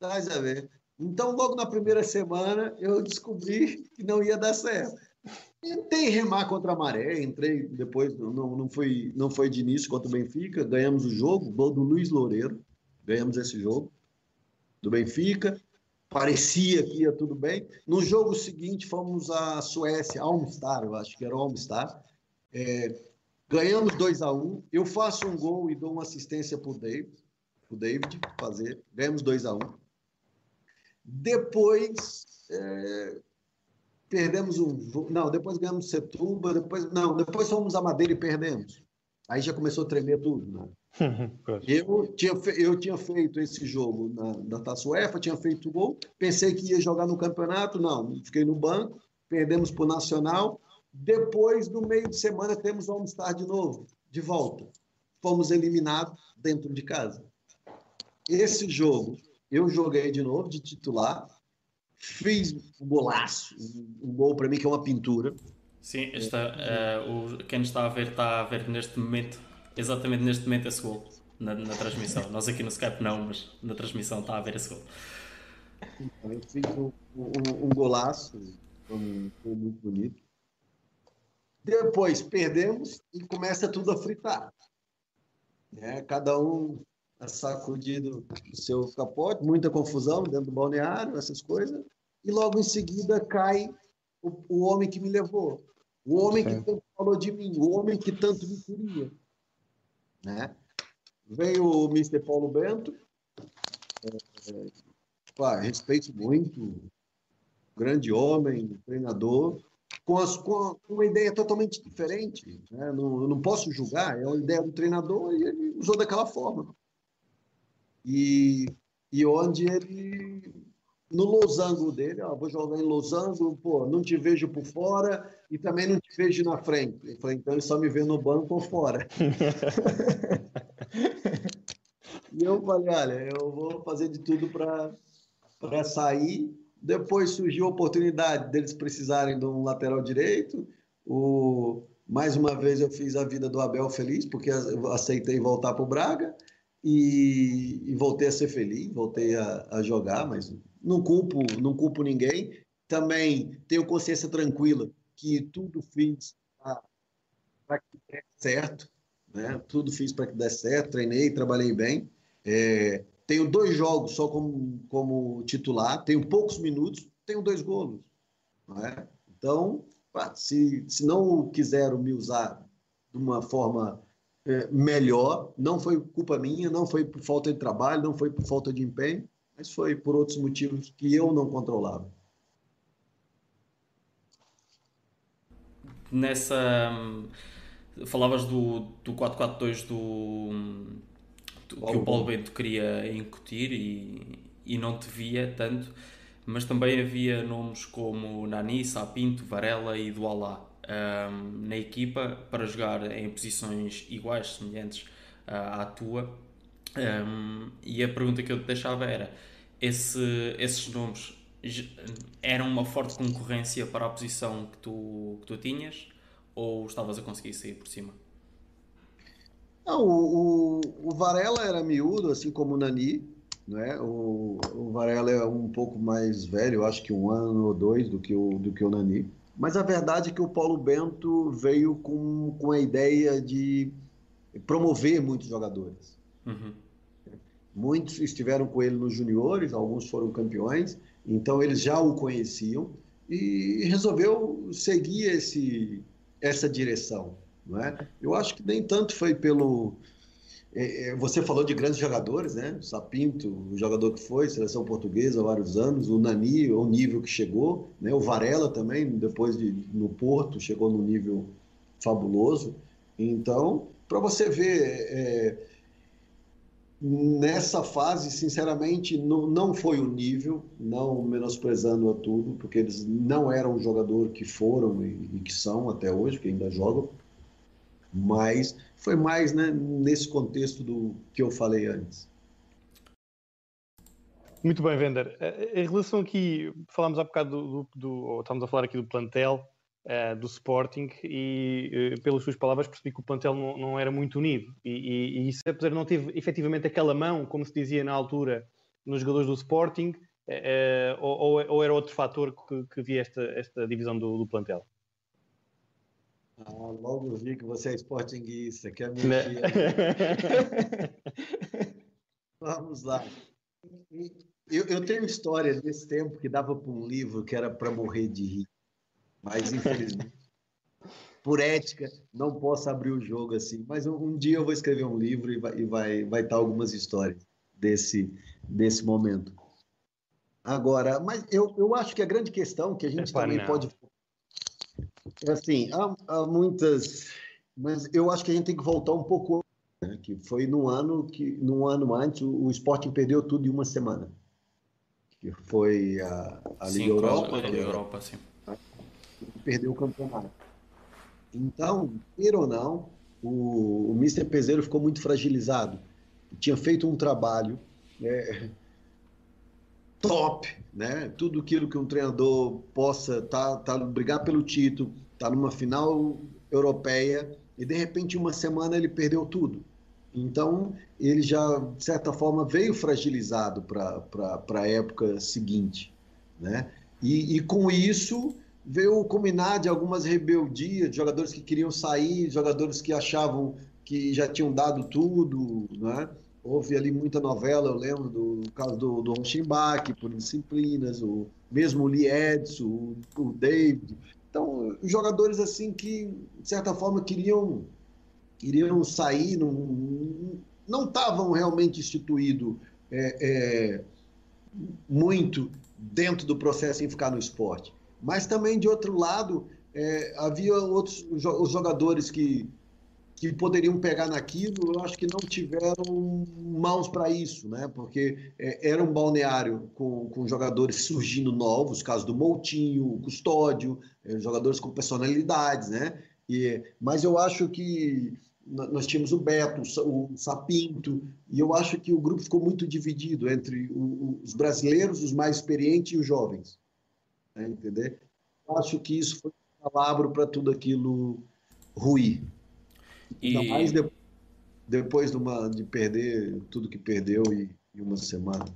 Tá, a ver. Então, logo na primeira semana, eu descobri que não ia dar certo. Tentei remar contra a maré, entrei depois, não, não, foi, não foi de início contra o Benfica, ganhamos o jogo, gol do Luiz Loureiro, ganhamos esse jogo do Benfica, parecia que ia tudo bem. No jogo seguinte, fomos à Suécia, Almstar, eu acho que era Almstar, é, ganhamos 2 a 1 um, eu faço um gol e dou uma assistência para o David, David fazer, ganhamos 2 a 1 um. Depois, é, perdemos um. Não, depois ganhamos Setúbal, depois. Não, depois fomos a Madeira e perdemos. Aí já começou a tremer tudo. Né? eu, tinha, eu tinha feito esse jogo na, na Taça UEFA, tinha feito gol, pensei que ia jogar no campeonato, não, fiquei no banco, perdemos para o Nacional. Depois, no meio de semana, temos o All-Star de novo, de volta. Fomos eliminados dentro de casa. Esse jogo, eu joguei de novo, de titular, Fiz um golaço, um gol para mim que é uma pintura. Sim, está, uh, o, quem está a ver está a ver neste momento, exatamente neste momento esse gol na, na transmissão. Nós aqui no Skype não, mas na transmissão está a ver esse gol. Eu fiz um, um, um golaço, um, foi muito bonito. Depois perdemos e começa tudo a fritar. É, cada um sacudido o seu capote, muita confusão dentro do balneário, essas coisas, e logo em seguida cai o, o homem que me levou, o homem que tanto falou de mim, o homem que tanto me queria. Né? Veio o Mr. Paulo Bento, é, é, pá, respeito muito, grande homem, treinador, com, as, com, uma ideia totalmente diferente. Né? Não, eu não posso julgar, é uma ideia do treinador e ele usou daquela forma e, e onde ele, no losango dele, ó, vou jogar em losango, pô, não te vejo por fora e também não te vejo na frente. Eu falei, então ele só me vê no banco ou fora. e eu falei, olha, eu vou fazer de tudo para sair. Depois surgiu a oportunidade deles precisarem de um lateral direito. O, mais uma vez eu fiz a vida do Abel feliz, porque eu aceitei voltar para o Braga e, e, voltei a ser feliz, voltei a, a, jogar, mas não culpo, não culpo ninguém. Também tenho consciência tranquila que tudo fiz para que desse certo, né? Tudo fiz para que desse certo, treinei, trabalhei bem. É, tenho dois jogos só como, como titular, tenho poucos minutos, tenho dois golos. É? Então, Se, se não quiseram me usar de uma forma é, melhor, não foi culpa minha, não foi por falta de trabalho, não foi por falta de empenho, mas foi por outros motivos que eu não controlava. Nessa. Falavas do, do 4-4-2 do, do que o Paulo Bento queria incutir e, e não te via tanto, mas também havia nomes como Nani, Sapinto, Varela e Dualá um, na equipa para jogar em posições iguais, semelhantes uh, à tua. Um, e a pergunta que eu te deixava era: esse, esses nomes eram uma forte concorrência para a posição que tu, que tu tinhas ou estavas a conseguir sair por cima? Não, o, o, o Varela era miúdo, assim como o Nani, né? O, o Varela é um pouco mais velho, acho que um ano ou dois do que o, do que o Nani. Mas a verdade é que o Paulo Bento veio com, com a ideia de promover muitos jogadores. Uhum. Muitos estiveram com ele nos juniores, alguns foram campeões, então eles já o conheciam e resolveu seguir esse, essa direção. Não é? Eu acho que nem tanto foi pelo. É, é, você falou de grandes jogadores, né? Sapinto, o jogador que foi, seleção portuguesa há vários anos, o Nani, o nível que chegou, né? o Varela também, depois de, no Porto, chegou num nível fabuloso. Então, para você ver, é, nessa fase, sinceramente, não, não foi o nível, não menosprezando a tudo, porque eles não eram o jogador que foram e, e que são até hoje, que ainda jogam, mas foi mais né, nesse contexto do que eu falei antes. Muito bem, Vender. Eh, em relação aqui, falámos há bocado do, do, do estamos a falar aqui do plantel, uh, do Sporting, e uh, pelas suas palavras percebi que o plantel não, não era muito unido. E, e, e isso, apesar de não ter efetivamente aquela mão, como se dizia na altura, nos jogadores do Sporting, uh, ou, ou, era outro fator que, que via esta, esta divisão do, do plantel? Ah, logo vi que você é esportinguista, quer. Né? Vamos lá. Eu, eu tenho história desse tempo que dava para um livro que era para morrer de rir. Mas, infelizmente, por ética, não posso abrir o jogo assim. Mas um, um dia eu vou escrever um livro e vai, e vai, vai estar algumas histórias desse, desse momento. Agora, mas eu, eu acho que a grande questão que a gente é também não. pode é assim, há, há, muitas, mas eu acho que a gente tem que voltar um pouco, né? que foi no ano que, num ano antes, o, o Sporting perdeu tudo em uma semana, que foi a, a Liga sim, Europa, a Liga Europa, sim. Perdeu o campeonato. Então, queira ou não, o, o Mister Peseiro ficou muito fragilizado. Tinha feito um trabalho né, top, né? Tudo aquilo que um treinador possa tá, tá brigar pelo título, tá numa final europeia e de repente uma semana ele perdeu tudo. Então ele já de certa forma veio fragilizado para a época seguinte, né? E, e com isso veio combinar de algumas rebeldias, de jogadores que queriam sair, jogadores que achavam que já tinham dado tudo, né? houve ali muita novela, eu lembro do caso do, do Rochenbach, por disciplinas, o mesmo o Lee Edson, o, o David. Então, jogadores assim que, de certa forma, queriam, queriam sair, não estavam realmente instituídos é, é, muito dentro do processo em ficar no esporte. Mas também, de outro lado, é, havia outros os jogadores que que poderiam pegar naquilo, eu acho que não tiveram mãos para isso, né? Porque é, era um balneário com, com jogadores surgindo novos, caso do Moutinho, Custódio, é, jogadores com personalidades, né? E, mas eu acho que nós tínhamos o Beto, o Sapinto, e eu acho que o grupo ficou muito dividido entre os brasileiros, os mais experientes e os jovens. Né? Entender? Acho que isso foi um palavra para tudo aquilo ruir. E... Ainda mais de, depois de, uma, de perder tudo que perdeu em, em uma semana.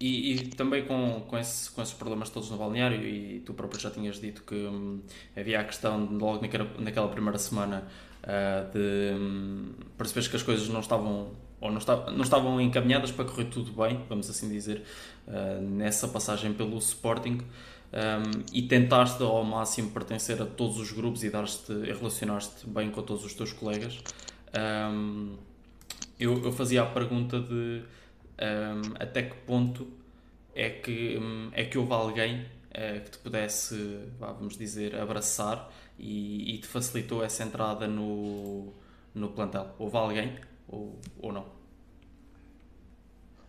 E, e, também com, com, esse, com esses problemas todos no balneário, e tu próprio já tinhas dito que hum, havia a questão, logo naquela, naquela primeira semana, uh, de hum, perceberes que as coisas não estavam ou não, está, não estavam encaminhadas para correr tudo bem, vamos assim dizer, uh, nessa passagem pelo Sporting. um, e tentaste ao máximo pertencer a todos os grupos e dar-te, relacionar-te bem com todos os teus colegas. Um, eu, eu, fazia a pergunta de um, até que ponto é que, é que houve alguém que te pudesse, vamos dizer, abraçar e, e, te facilitou essa entrada no, no plantel? Houve alguém ou, ou não?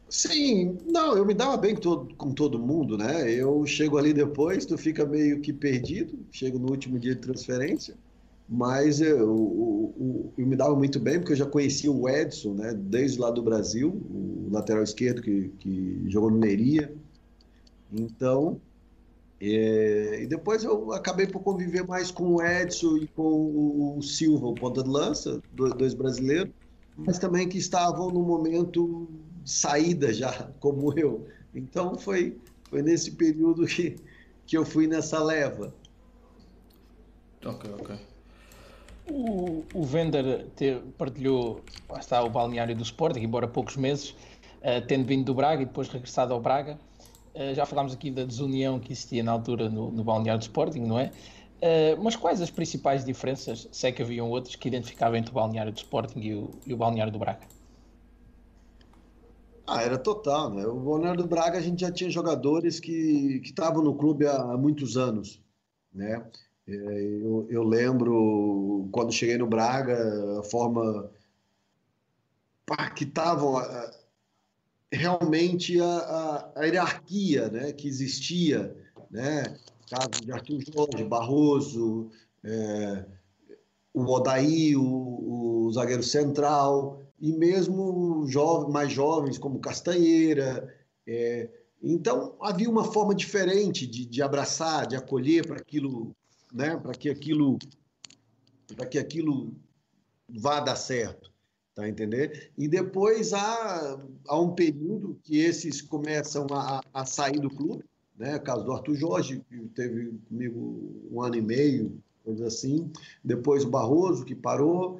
Sim, não, eu me dava bem todo, com todo mundo, né? Eu chego ali depois, tu fica meio que perdido, chego no último dia de transferência, mas eu, eu, eu, me dava muito bem porque eu já conhecia o Edson, né? Desde lá do Brasil, o lateral esquerdo que, que jogou no Neria. Então, é, e depois eu acabei por conviver mais com o Edson e com o Silva, o ponta de lança, dois brasileiros, mas também que estavam no momento saída já, como eu. Então foi, foi nesse período que, que eu fui nessa leva. Ok, ok. O, o Vender te, partilhou, está, o balneário do Sporting, embora poucos meses, uh, tendo vindo do Braga e depois regressado ao Braga. Uh, já falámos aqui da desunião que existia na altura no, no balneário do Sporting, não é? Uh, mas quais as principais diferenças, se é que haviam outras, que identificavam entre o balneário do Sporting e o, e o balneário do Braga? Ah, era total, né? O Balneário do Braga a gente já tinha jogadores que estavam no clube há, há, muitos anos, né? É, eu, eu, lembro quando cheguei no Braga, a forma pá, que estavam realmente a, a, a, hierarquia né, que existia, né? Caso de Arthur Jorge, Barroso, é, o Odaí, o, o zagueiro central, e mesmo jovens, mais jovens, como Castanheira. É, então, havia uma forma diferente de, de abraçar, de acolher para aquilo, né, para que aquilo, para que aquilo vá dar certo, tá entendendo? E depois há, há um período que esses começam a, a sair do clube, né? O caso do Arthur Jorge, que teve comigo um ano e meio, coisa assim. Depois o Barroso, que parou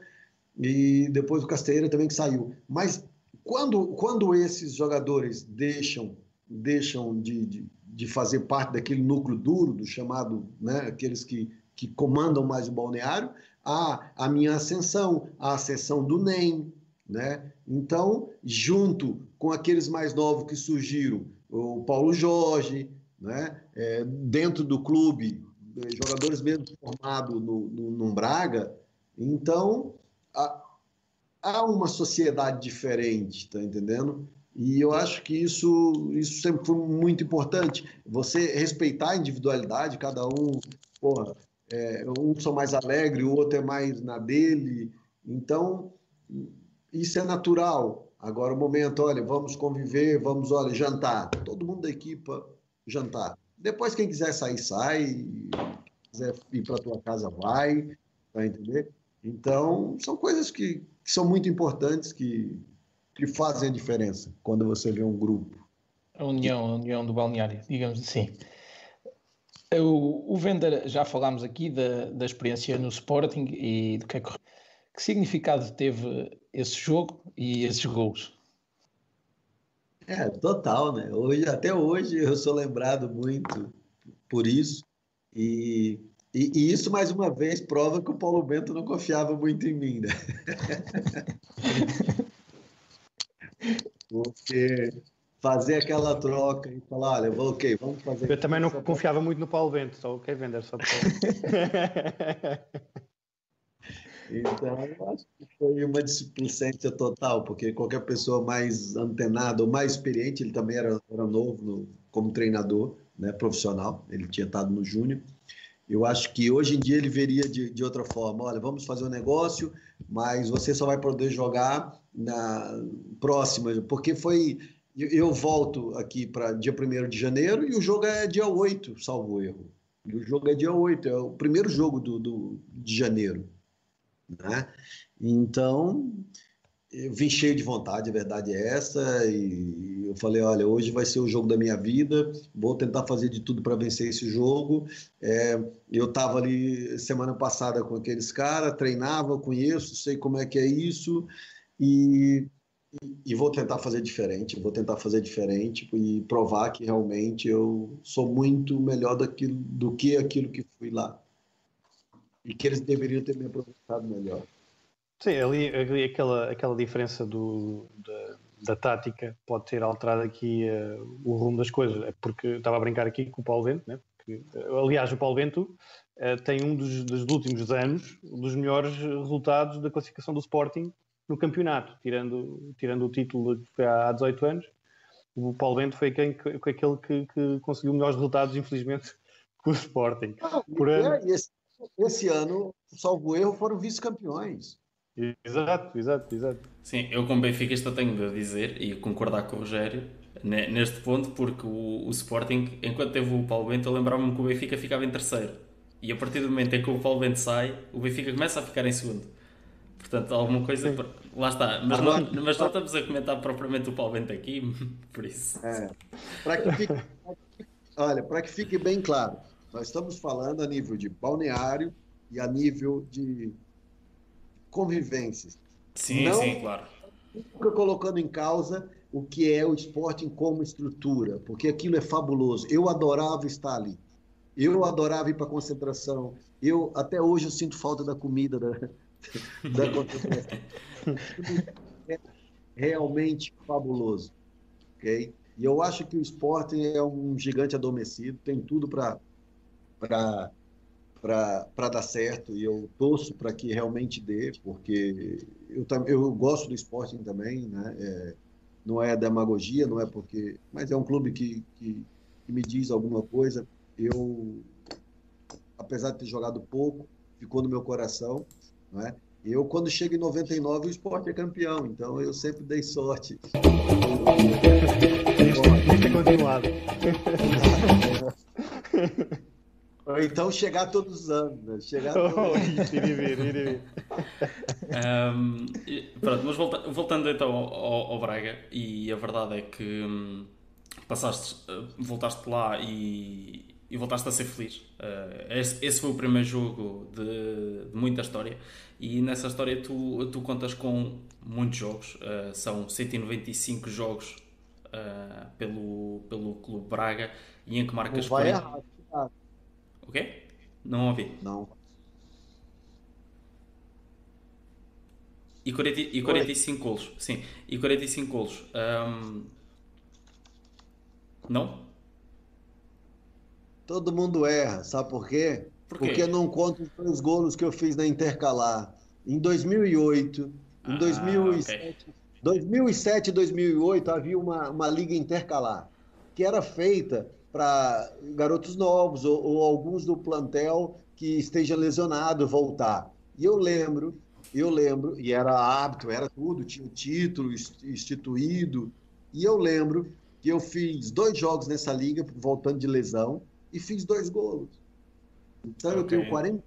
e depois o Casteira também que saiu. Mas quando, quando esses jogadores deixam, deixam de, de, de fazer parte daquele núcleo duro, do chamado, né, aqueles que, que comandam mais o balneário, há a minha ascensão, a ascensão do NEM, né? Então, junto com aqueles mais novos que surgiram, o Paulo Jorge, né? É, dentro do clube, jogadores mesmo formados no, no, no Braga, então há uma sociedade diferente, tá entendendo? E eu acho que isso, isso sempre foi muito importante. Você respeitar a individualidade, cada um, porra, é, um sou mais alegre, o outro é mais na dele. Então, isso é natural. Agora o momento, olha, vamos conviver, vamos, olha, jantar. Todo mundo da equipa jantar. Depois, quem quiser sair, sai. Quiser ir para tua casa, vai. Tá entendendo? Então, são coisas que, que são muito importantes, que, que fazem a diferença quando você vê um grupo. A união, a união do balneário, digamos assim. O, o Vender, já falámos aqui da, da experiência no Sporting e do que é que, que significado teve esse jogo e esses gols? É, total, né? Hoje, até hoje eu sou lembrado muito por isso. E e, e, isso, mais uma vez, prova que o Paulo Bento não confiava muito em mim, né? Porque fazer aquela troca e falar, olha, ok, vamos fazer... Eu também não confiava muito no Paulo Bento, só o vender, só Então, acho que foi uma displicência total, porque qualquer pessoa mais antenada ou mais experiente, ele também era, era novo no, como treinador né, profissional, ele tinha estado no Júnior, eu acho que hoje em dia ele veria de, de outra forma. Olha, vamos fazer um negócio, mas você só vai poder jogar na próxima, porque foi. Eu volto aqui para dia 1 de janeiro e o jogo é dia 8, salvo erro. O jogo é dia 8, é o primeiro jogo do, do de janeiro. Né? Então, eu vim cheio de vontade, a verdade é essa, e eu falei, olha, hoje vai ser o jogo da minha vida, vou tentar fazer de tudo para vencer esse jogo. É, eu estava ali semana passada com aqueles caras, treinava, conheço, sei como é que é isso, e e, vou tentar fazer diferente, vou tentar fazer diferente e provar que realmente eu sou muito melhor daquilo, do que aquilo que fui lá. E que eles deveriam ter me aproveitado melhor. Sim, ali, ali aquela, aquela diferença do, da, da tática pode ter alterado aqui uh, o rumo das coisas. É porque estava a brincar aqui com o Paulo Bento, né? Porque, aliás, o Paulo Bento uh, tem um dos, dos últimos anos dos melhores resultados da classificação do Sporting no campeonato, tirando, tirando o título que foi há 18 anos. O Paulo Bento foi quem, foi aquele que, que conseguiu melhores resultados, infelizmente, com o Sporting. Não, Por ano... esse, esse ano, salvo erro, foram vice-campeões. Exato, exato, exato. Sim, eu como benfiquista tenho de dizer e concordar com o Rogério neste ponto, porque o, o Sporting, enquanto teve o Paulo Bento, eu lembrava-me que o Benfica ficava em terceiro. E a partir do momento em que o Paulo Bento sai, o Benfica começa a ficar em segundo. Portanto, alguma coisa. Sim. Lá está. Mas, não, mas não estamos a comentar propriamente o Paulo Bento aqui, por isso. É. Para que fique, olha, para que fique bem claro, nós estamos falando a nível de balneário e a nível de convivências. Sim, não, sim, claro. Nunca colocando em causa o que é o esporte como estrutura, porque aquilo é fabuloso. Eu adorava estar ali. Eu adorava ir para a concentração. Eu até hoje eu sinto falta da comida da, da concentração. é realmente fabuloso, ok? E eu acho que o esporte é um gigante adormecido, tem tudo para para dar certo e eu torço para que realmente dê, porque eu, eu gosto do esporte também, né? É, não é demagogia, não é porque. Mas é um clube que, que, que, me diz alguma coisa. Eu, apesar de ter jogado pouco, ficou no meu coração, não é? Eu, quando chego em 99, o esporte é campeão, então eu sempre dei sorte. Tem continuar. Ou então chegar todos os anos, né? Chegar todos... oh, ir vir, ir vir. um, pronto, mas volta, voltando então ao, ao, Braga, e a verdade é que hum, passaste, eh, voltaste lá e, e voltaste a ser feliz. Uh, esse, esse, foi o primeiro jogo de, de, muita história, e nessa história tu, tu contas com muitos jogos, uh, são 195 jogos uh, pelo, pelo Clube Braga, e em que marcas. Não vai 40... errado. O quê? Não ouvi. Não. E, 40, e 45 golos. Sim. E 45 golos. Um... Não? Todo mundo erra. Sabe por quê? por quê? Porque não conto os golos que eu fiz na Intercalar. Em 2008, em ah, 2007, okay. 2007 e 2008 havia uma, uma liga intercalar que era feita para garotos novos ou, ou, alguns do plantel que esteja lesionado voltar. E eu lembro, eu lembro, e era hábito, era tudo, tinha o título instituído, e eu lembro que eu fiz dois jogos nessa liga, voltando de lesão, e fiz dois golos. Então okay. eu tenho 40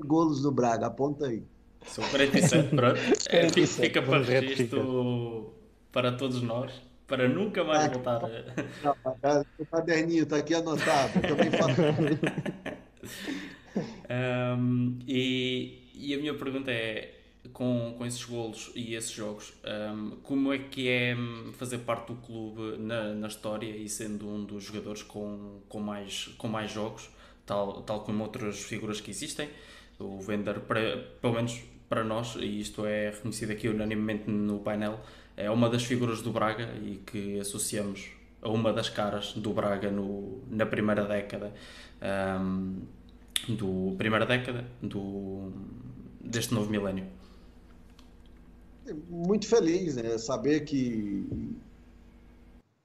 golos no Braga, aponta aí. São 47, pronto. É, fica para registro para todos nós para nunca mais ah, voltar a. o caderninho está aqui anotado, também faço. um, e, e a minha pergunta é: com, com esses golos e esses jogos, um, como é que é fazer parte do clube na, na história e sendo um dos jogadores com, com, mais, com mais jogos, tal, tal como outras figuras que existem? O Vender, para, pelo menos para nós, e isto é reconhecido aqui unanimemente no painel, é uma das figuras do Braga e que associamos a uma das caras do Braga no, na primeira década um, do primeira década do deste novo milénio. Muito feliz, né? Saber que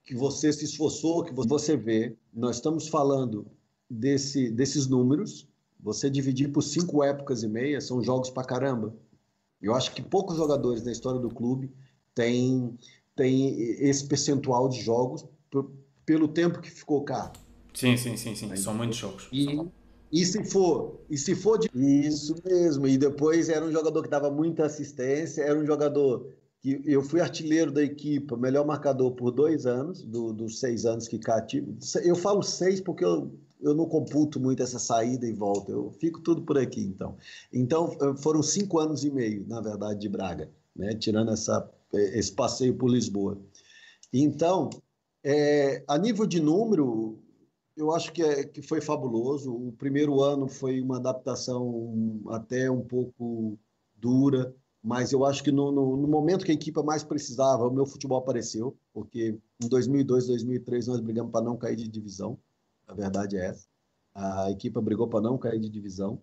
que você se esforçou, que você vê. Nós estamos falando desse, desses números. Você dividir por cinco épocas e meia são jogos para caramba. Eu acho que poucos jogadores na história do clube tem, tem esse percentual de jogos pelo tempo que ficou cá. Sim, sim, sim, sim. São muitos jogos. E, e se for, e se for de... isso mesmo. E depois era um jogador que dava muita assistência, era um jogador que eu fui artilheiro da equipe, melhor marcador por dois anos, do, dos seis anos que cá tive. Eu falo seis porque eu, eu não computo muito essa saída e volta. Eu fico tudo por aqui, então. Então foram cinco anos e meio, na verdade, de Braga, né? Tirando essa esse passeio por Lisboa. Então, é, a nível de número, eu acho que, é, que foi fabuloso. O primeiro ano foi uma adaptação até um pouco dura, mas eu acho que no, no, no, momento que a equipe mais precisava, o meu futebol apareceu, porque em 2002, 2003 nós brigamos para não cair de divisão, a verdade é essa. A equipe brigou para não cair de divisão.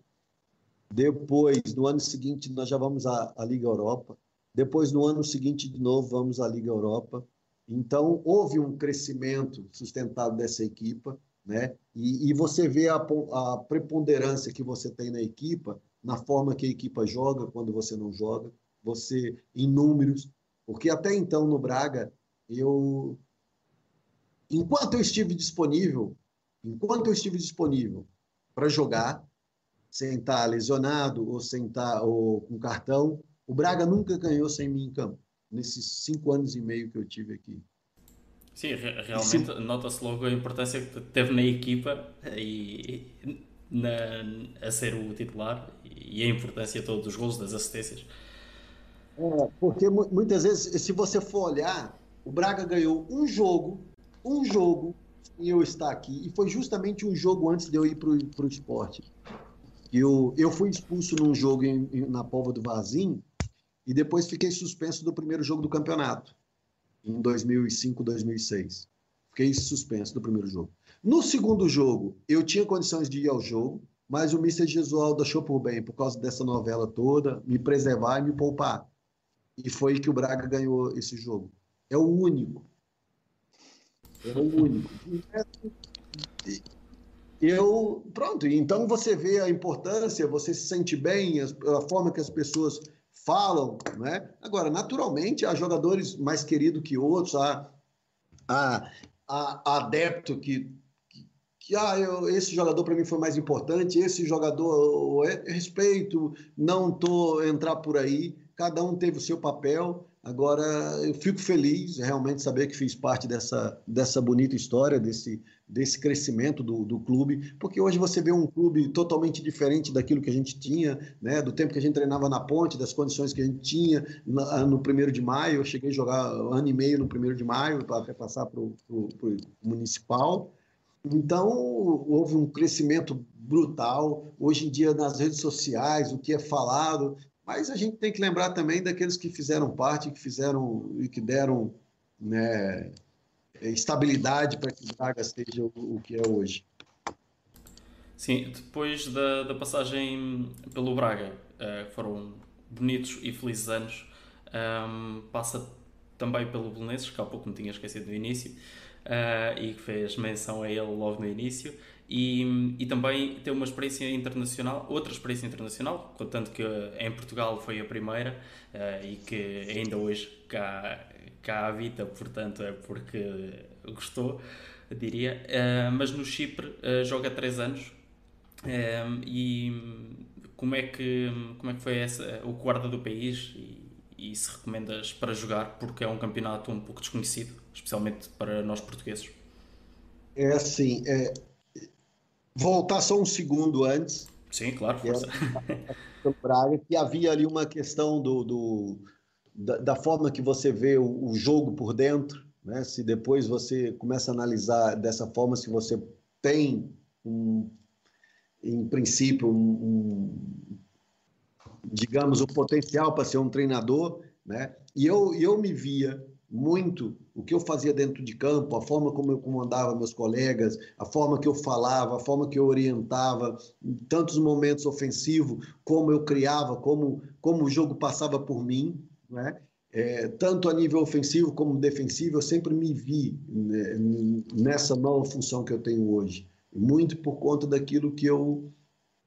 Depois, no ano seguinte, nós já vamos à, à Liga Europa. Depois, no ano seguinte, de novo, vamos à Liga Europa. Então, houve um crescimento sustentado dessa equipa, né? E, e você vê a, a, preponderância que você tem na equipa, na forma que a equipa joga quando você não joga, você em números, porque até então no Braga eu, enquanto eu estive disponível, enquanto eu estive disponível para jogar, sem estar lesionado ou sem estar ou com cartão, o Braga nunca ganhou sem mim em campo, nesses cinco anos e meio que eu tive aqui. Sim, realmente nota-se logo a importância que teve na equipa e na, a ser o titular e a importância todos os gols, das assistências. É, porque muitas vezes, se você for olhar, o Braga ganhou um jogo, um jogo, e eu estar aqui, e foi justamente um jogo antes de eu ir para o esporte. Eu, eu fui expulso num jogo em, em, na Pova do Vazim e depois fiquei suspenso do primeiro jogo do campeonato, em 2005, 2006. Fiquei suspenso do primeiro jogo. No segundo jogo, eu tinha condições de ir ao jogo, mas o Mr. Jesualdo achou por bem, por causa dessa novela toda, me preservar e me poupar. E foi que o Braga ganhou esse jogo. É o único. É o único. Eu, pronto, então você vê a importância, você se sente bem, a forma que as pessoas falam, né? Agora, naturalmente, há jogadores mais queridos que outros, há, há, há adepto que, que, que ah, eu, esse jogador para mim foi mais importante, esse jogador, eu, eu respeito, não tô entrar por aí, cada um teve o seu papel, Agora, eu fico feliz realmente saber que fiz parte dessa, dessa bonita história, desse, desse crescimento do, do clube, porque hoje você vê um clube totalmente diferente daquilo que a gente tinha, né? do tempo que a gente treinava na ponte, das condições que a gente tinha na, no primeiro de maio. Eu cheguei a jogar um ano e meio no primeiro de maio, para passar para o municipal. Então, houve um crescimento brutal. Hoje em dia, nas redes sociais, o que é falado, mas a gente tem que lembrar também daqueles que fizeram parte, que fizeram e que deram né, estabilidade para que o Braga seja o, o, que é hoje. Sim, depois da, da passagem pelo Braga, uh, foram bonitos e felizes anos. Um, passa também pelo Belenenses, que há pouco me tinha esquecido do início, uh, e que fez menção a ele logo no início e, e também ter uma experiência internacional, outra experiência internacional, contanto que em Portugal foi a primeira uh, e que ainda hoje cá, cá habita, portanto é porque gostou, diria. Uh, mas no Chipre joga há 3 anos e como é que, como é que foi essa, o guarda do país e, e se recomendas para jogar, porque é um campeonato um pouco desconhecido, especialmente para nós portugueses? É assim, é, voltar só um segundo antes. Sim, claro, força. Que, Braga, que havia ali uma questão do, do da, da, forma que você vê o, o, jogo por dentro, né? se depois você começa a analisar dessa forma, se você tem, um, em princípio, um, um digamos, o potencial para ser um treinador, né? e eu, eu me via muito o que eu fazia dentro de campo, a forma como eu comandava meus colegas, a forma que eu falava, a forma que eu orientava, em tantos momentos ofensivos, como eu criava, como, como o jogo passava por mim, né? É, tanto a nível ofensivo como defensivo, eu sempre me vi né, nessa nova função que eu tenho hoje, muito por conta daquilo que eu,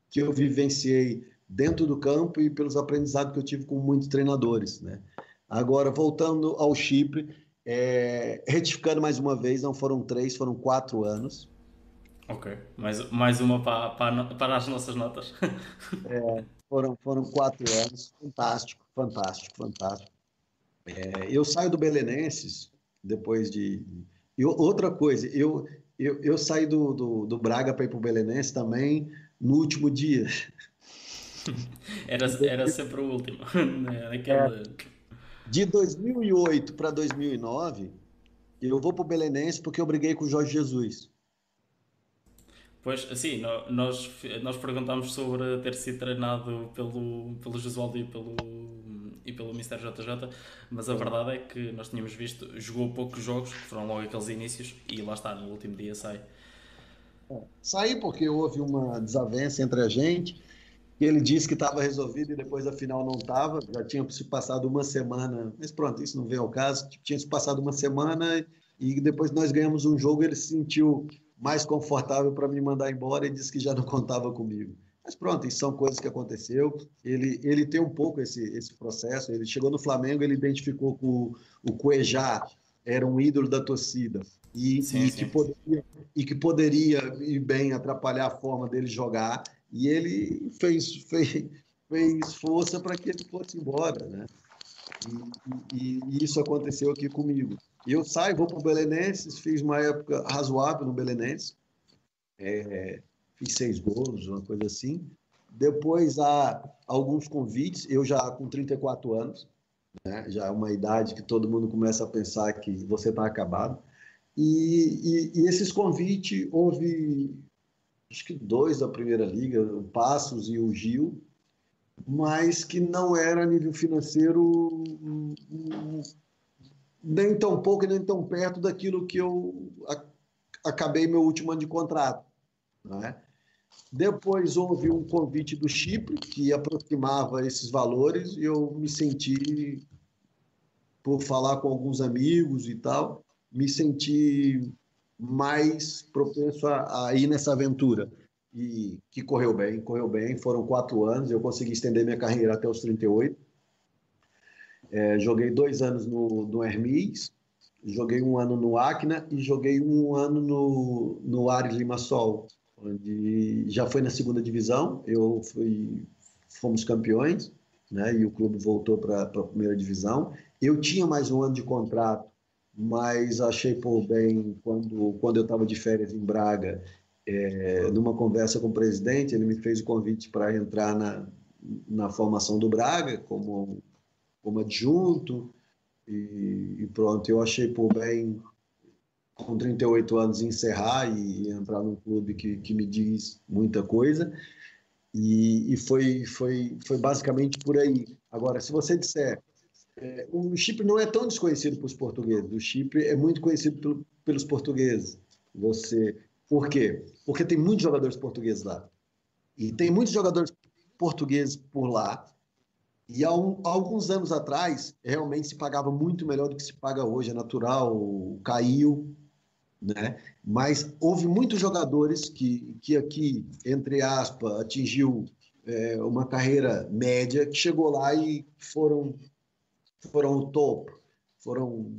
que eu vivenciei dentro do campo e pelos aprendizados que eu tive com muitos treinadores, né? Agora, voltando ao Chipre, é, retificando mais uma vez, não foram três, foram quatro anos. Ok, mais, mais uma para, para, para as nossas notas. é, foram, foram quatro anos, fantástico, fantástico, fantástico. É, eu saio do Belenenses depois de. E outra coisa, eu, eu, eu saí do, do, do Braga para ir para o Belenenses também no último dia. Era, era sempre o último. Naquela... É De 2008 para 2009, eu vou para o Belenense porque eu briguei com o Jorge Jesus. Pois, assim, nós, nós perguntámos sobre ter sido treinado pelo, pelo Josualdo e pelo, e pelo Mr. JJ, mas a verdade é que nós tínhamos visto, jogou poucos jogos, que foram logo aqueles inícios, e lá está, no último dia sai. Saí porque houve uma desavença entre a gente, ele disse que estava resolvido e depois afinal não estava, já tinha se passado uma semana, mas pronto, isso não vem ao caso, tinha se passado uma semana e depois nós ganhamos um jogo, ele se sentiu mais confortável para me mandar embora e disse que já não contava comigo. Mas pronto, isso são coisas que aconteceu. Ele, ele tem um pouco esse, esse processo. Ele chegou no Flamengo, ele identificou que o, o Cuejá era um ídolo da torcida e, sim, e sim. Que poderia, e que poderia ir bem atrapalhar a forma dele jogar. E ele fez, fez, fez força para que ele fosse embora, né? E, e, e, isso aconteceu aqui comigo. Eu saio, vou para o Belenenses, fiz uma época razoável no Belenenses, é, fiz seis gols, uma coisa assim. Depois há alguns convites, eu já com 34 anos, né, já é uma idade que todo mundo começa a pensar que você está acabado. E, e, e, esses convites, houve acho que dois da Primeira Liga, o Passos e o Gil, mas que não era a nível financeiro nem tão pouco nem tão perto daquilo que eu acabei meu último ano de contrato. Né? Depois houve um convite do Chipre que aproximava esses valores e eu me senti, por falar com alguns amigos e tal, me senti mais propenso a, a ir nessa aventura e que correu bem, correu bem. Foram quatro anos, eu consegui estender minha carreira até os 38 é, joguei dois anos no, no Hermes, joguei um ano no Acna e joguei um ano no, no Ares Limassol, onde já foi na segunda divisão. Eu fui, fomos campeões, né? E o clube voltou para a primeira divisão. Eu tinha mais um ano de contrato, mas achei por bem quando quando eu estava de férias em Braga, é, numa conversa com o presidente, ele me fez o convite para entrar na na formação do Braga como como adjunto e, e pronto. Eu achei por bem, com 38 anos, encerrar e, entrar num clube que, que me diz muita coisa. E, e foi, foi, foi basicamente por aí. Agora, se você disser é, o Chipre não é tão desconhecido para os portugueses. O Chipre é muito conhecido pelo, pelos portugueses. Você, por quê? Porque tem muitos jogadores portugueses lá. E tem muitos jogadores portugueses por lá e há, um, há, alguns anos atrás, realmente se pagava muito melhor do que se paga hoje, é natural, caiu, né? Mas houve muitos jogadores que, que aqui, entre aspas, atingiu é, uma carreira média, que chegou lá e foram, foram o topo. Foram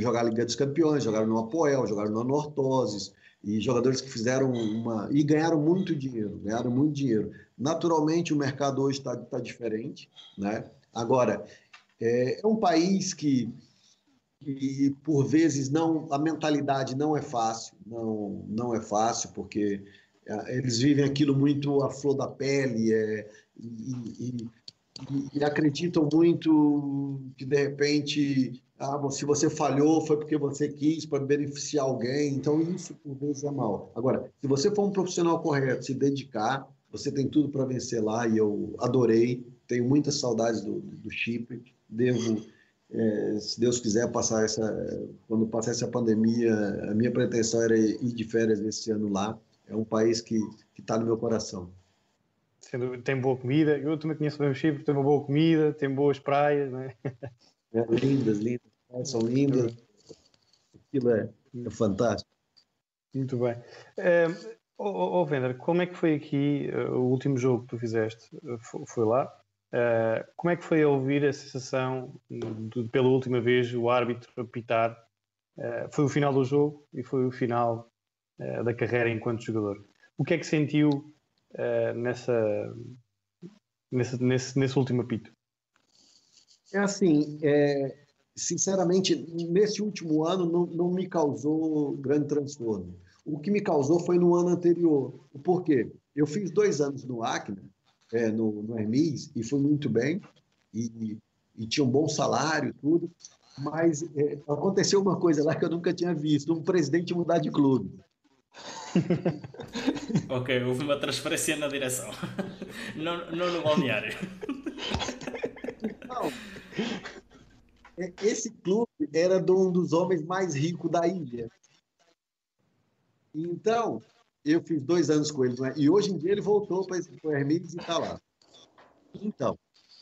jogar a Liga dos Campeões, jogaram no Apoel, jogaram no Anortoses, e jogadores que fizeram uma. e ganharam muito dinheiro, ganharam muito dinheiro. Naturalmente, o mercado hoje está tá diferente. Né? Agora, é, é um país que, que, por vezes, não a mentalidade não é fácil, não, não é fácil, porque é, eles vivem aquilo muito à flor da pele é, e, e, e, acreditam muito que, de repente, ah, se você falhou foi porque você quis para beneficiar alguém. Então, isso por vezes é mal. Agora, se você for um profissional correto, se dedicar, você tem tudo para vencer lá e eu adorei. Tenho muitas saudades do, do Chipre. Devo, é, se Deus quiser, passar essa. Quando passar essa pandemia, a minha pretensão era ir de férias esse ano lá. É um país que está no meu coração. Tem boa comida. Eu também conheço bem o Chipre. Tem uma boa comida, tem boas praias, não é? Lindas, lindas. São lindas. Aquilo é, é fantástico. Muito bem. É, oh, oh, Vender, como é que foi aqui uh, o último jogo que tu fizeste? Uh, foi, lá? Uh, como é que foi a ouvir a sensação de, pela última vez o árbitro apitar? foi o final do jogo e foi o final da carreira enquanto jogador. O que é que sentiu nessa, nesse, nesse, nesse último apito? É assim, é, sinceramente, nesse último ano não, não me causou grande transtorno. O que me causou foi no ano anterior. Por quê? Eu fiz dois anos no Acne, é, no, no Hermes, e fui muito bem. E, e tinha um bom salário, tudo. Mas é, aconteceu uma coisa lá que eu nunca tinha visto: um presidente mudar de clube. ok, houve uma transferência na direção, não, não no balneário. Não. Esse clube era de um dos homens mais ricos da ilha. Então, eu fiz dois anos com ele, é? e hoje em dia ele voltou para o Hermes e está lá. Então,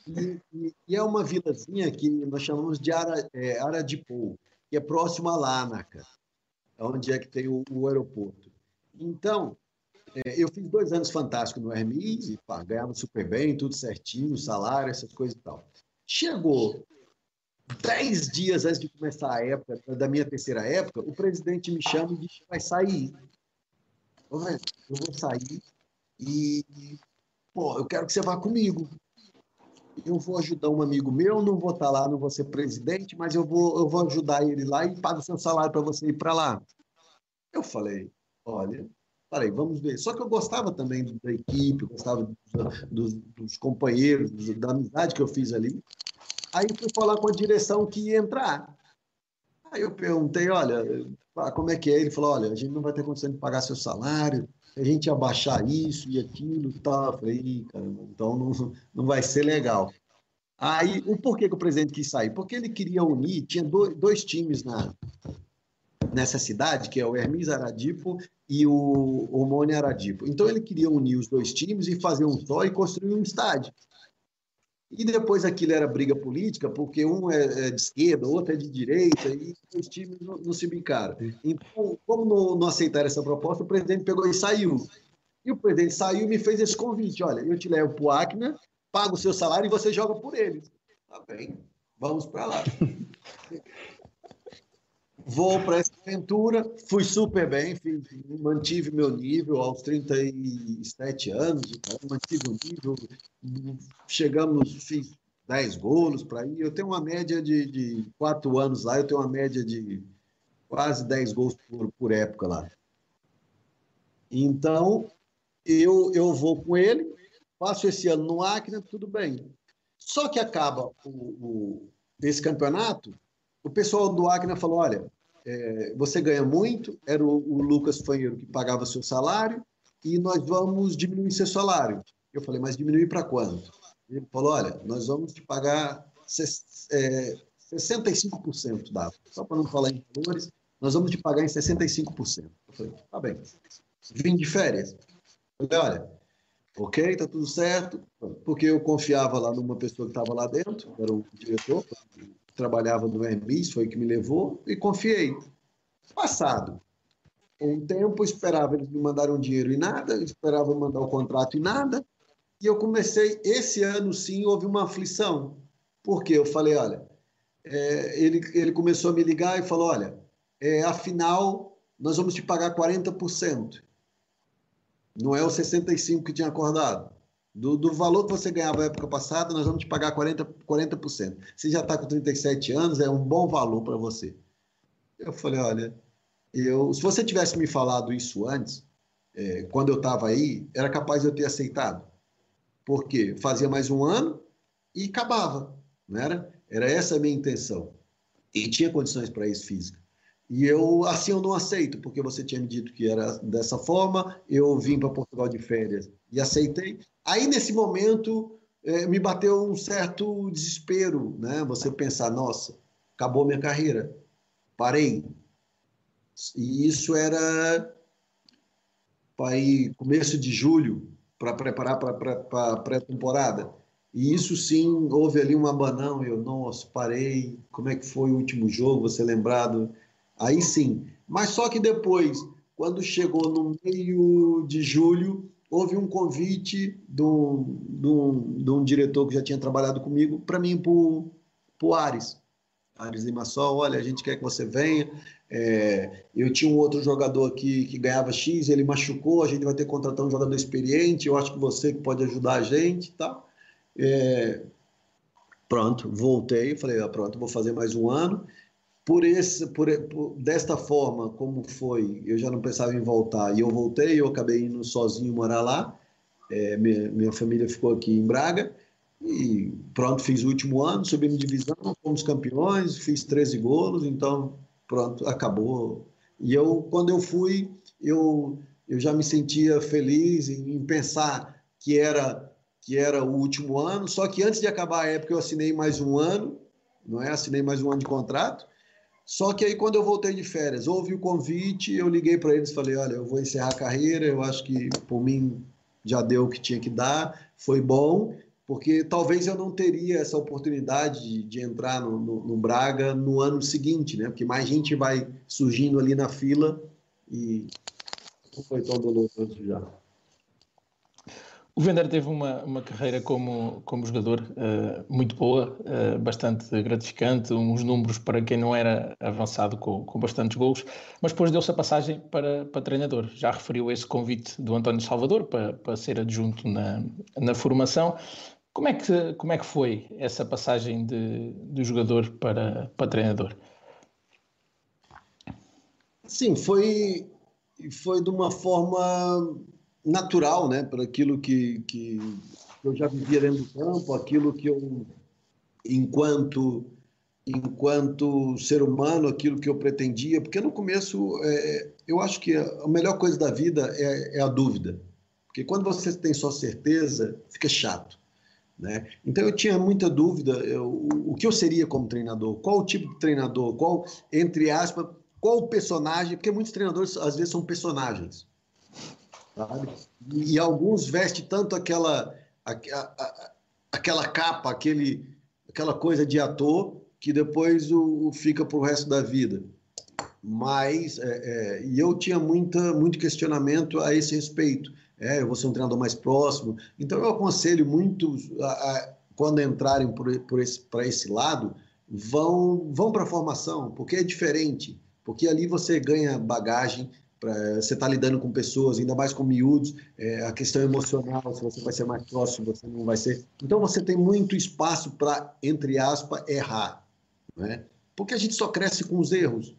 e, e, é uma vilazinha que nós chamamos de Ara, é, que é próximo a Lanaca, onde é que tem o, o aeroporto. Então, é, eu fiz dois anos fantásticos no Hermes, e pá, ganhava super bem, tudo certinho, salário, essas coisas e tal. Chegou dez dias antes de começar a época, da minha terceira época, o presidente me chama e diz vai sair. Eu vou sair e, pô, eu quero que você vá comigo eu vou ajudar um amigo meu, não vou estar lá, não vou ser presidente, mas eu vou, eu vou ajudar ele lá e pago seu salário para você ir para lá. Eu falei, olha, falei, vamos ver. Só que eu gostava também da equipe, gostava dos, dos, companheiros, da amizade que eu fiz ali. Aí fui falar com a direção que ia entrar. Aí eu perguntei, olha, como é que é? Ele falou, olha, a gente não vai ter condição de pagar seu salário, a gente ia baixar isso e aquilo e tal. Eu falei, então não, não vai ser legal. Aí, o porquê que o presidente quis sair? Porque ele queria unir, tinha dois, dois times na, nessa cidade, que é o Hermes Aradipo e o Hormônio Aradipo. Então, ele queria unir os dois times e fazer um só e construir um estádio. E depois aquilo era briga política, porque um é, é de esquerda, outro é de direita, e os times não, não se brincaram. Então, como não, não aceitaram essa proposta, o presidente pegou e saiu. E o presidente saiu e me fez esse convite: olha, eu te levo para o Acna, pago o seu salário e você joga por eles. Tá bem, vamos para lá. Vou para essa aventura, fui super bem, fiz, mantive meu nível aos 37 anos, mantive o nível, chegamos, fiz 10 gols para ir. Eu tenho uma média de, de 4 anos lá, eu tenho uma média de quase 10 gols por, por época lá. Então, eu, eu vou com ele, passo esse ano no Acre, tudo bem. Só que acaba o, o, esse campeonato, o pessoal do Acre falou: olha, é, você ganha muito, era o, o Lucas Fanheiro que pagava seu salário, e nós vamos diminuir seu salário. Eu falei, mas diminuir para quanto? Ele falou, olha, nós vamos te pagar é, 65% da, só para não falar em valores, nós vamos te pagar em 65%. Eu falei, tá bem. Vim de férias. Eu falei, olha, ok, tá tudo certo, porque eu confiava lá numa pessoa que estava lá dentro, era o diretor, trabalhava no Hermes, foi que me levou, e confiei. Passado um tempo, esperava eles me mandaram dinheiro e nada, esperava mandar o contrato e nada, e eu comecei, esse ano sim, houve uma aflição, porque eu falei, olha, é, ele, ele começou a me ligar e falou, olha, é, afinal, nós vamos te pagar 40%, não é o 65% que tinha acordado. Do, do, valor que você ganhava na época passada, nós vamos te pagar 40%. 40%. Você já está com 37 anos, é um bom valor para você. Eu falei, olha, eu, se você tivesse me falado isso antes, é, quando eu estava aí, era capaz de eu ter aceitado. Porque fazia mais um ano e acabava, não era? Era essa a minha intenção. E tinha condições para isso física. E eu, assim, eu não aceito, porque você tinha me dito que era dessa forma, eu vim para Portugal de férias e aceitei. Aí, nesse momento, é, me bateu um certo desespero, né? Você pensar, nossa, acabou minha carreira, parei. E isso era para começo de julho, para preparar para a pré-temporada. E isso sim, houve ali um abanão, eu, nossa, parei, como é que foi o último jogo, você lembrado? Aí sim. Mas só que depois, quando chegou no meio de julho, houve um convite de um, um, diretor que já tinha trabalhado comigo para mim para o Ares. Ares Limassol, olha, a gente quer que você venha. É, eu tinha um outro jogador aqui que ganhava X, ele machucou, a gente vai ter que contratar um jogador experiente, eu acho que você que pode ajudar a gente tá? É, pronto, voltei, falei, ah, pronto, vou fazer mais um ano por esse, por, por, desta forma, como foi, eu já não pensava em voltar e eu voltei, eu acabei indo sozinho morar lá, é, minha, minha família ficou aqui em Braga E pronto, fiz o último ano, subimos divisão, fomos campeões, fiz 13 golos, então pronto, acabou. E eu, quando eu fui, eu, eu já me sentia feliz em, em pensar que era que era o último ano, só que antes de acabar a época eu assinei mais um ano, não é? Assinei mais um ano de contrato. Só que aí quando eu voltei de férias, houve o convite, eu liguei para eles, falei, olha, eu vou encerrar a carreira, eu acho que por mim já deu o que tinha que dar, foi bom, porque talvez eu não teria essa oportunidade de, de entrar no, no, no, Braga no ano seguinte, né? Porque mais gente vai surgindo ali na fila e não foi tão doloroso já. O Vender teve uma, uma carreira como, como jogador uh, muito boa, uh, bastante gratificante, uns números para quem não era avançado com, com bastantes gols, mas depois deu-se a passagem para, para treinador. Já referiu esse convite do António Salvador para, para ser adjunto na, na formação. Como é, que, como é que foi essa passagem de, de jogador para, para treinador? Sim, foi, foi de uma forma natural, né, para aquilo que, que eu já vivia dentro do campo, aquilo que eu, enquanto enquanto ser humano, aquilo que eu pretendia, porque no começo é, eu acho que a melhor coisa da vida é, é, a dúvida, porque quando você tem só certeza, fica chato. Né? Então eu tinha muita dúvida eu, o que eu seria como treinador, qual o tipo de treinador, qual, entre aspas, qual o personagem, porque muitos treinadores às vezes são personagens sabe? E, alguns vestem tanto aquela, a, a, aquela capa, aquele, aquela coisa de ator, que depois o, o fica para o resto da vida. Mas, é, é, e eu tinha muita, muito questionamento a esse respeito. É, eu vou ser um treinador mais próximo. Então, eu aconselho muito, a, a, quando entrarem por esse, para esse lado, vão, vão para a formação, porque é diferente. Porque ali você ganha bagagem, Pra, você está lidando com pessoas, ainda mais com miúdos, é, a questão emocional, se você vai ser mais próximo, você não vai ser. Então você tem muito espaço para, entre aspas, errar. Né? Porque a gente só cresce com os erros.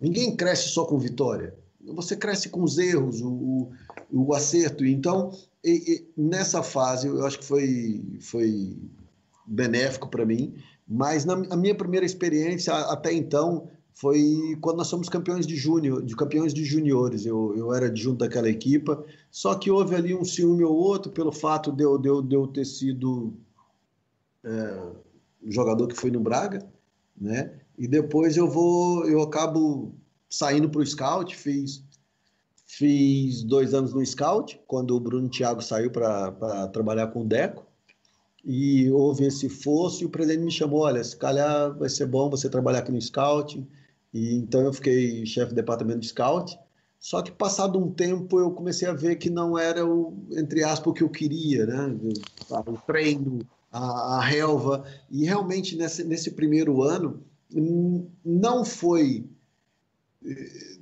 Ninguém cresce só com vitória. Você cresce com os erros, o, o, o acerto. Então, e, e, nessa fase, eu acho que foi, foi benéfico para mim. Mas na minha primeira experiência, até então, foi quando nós somos campeões de júnior, de campeões de juniores. Eu, eu era junto daquela equipa, só que houve ali um ciúme ou outro pelo fato de eu, de eu, de eu ter sido é, jogador que foi no Braga, né? E depois eu vou, eu acabo saindo para o scout, fiz fiz dois anos no scout quando o Bruno Thiago saiu para trabalhar com o Deco e houve esse fosso e o presidente me chamou, olha, se calhar vai ser bom você trabalhar aqui no scout e então eu fiquei chefe do departamento de scout. Só que passado um tempo eu comecei a ver que não era o entre aspas o que eu queria, né? O treino, a, a relva e realmente nesse, nesse primeiro ano não foi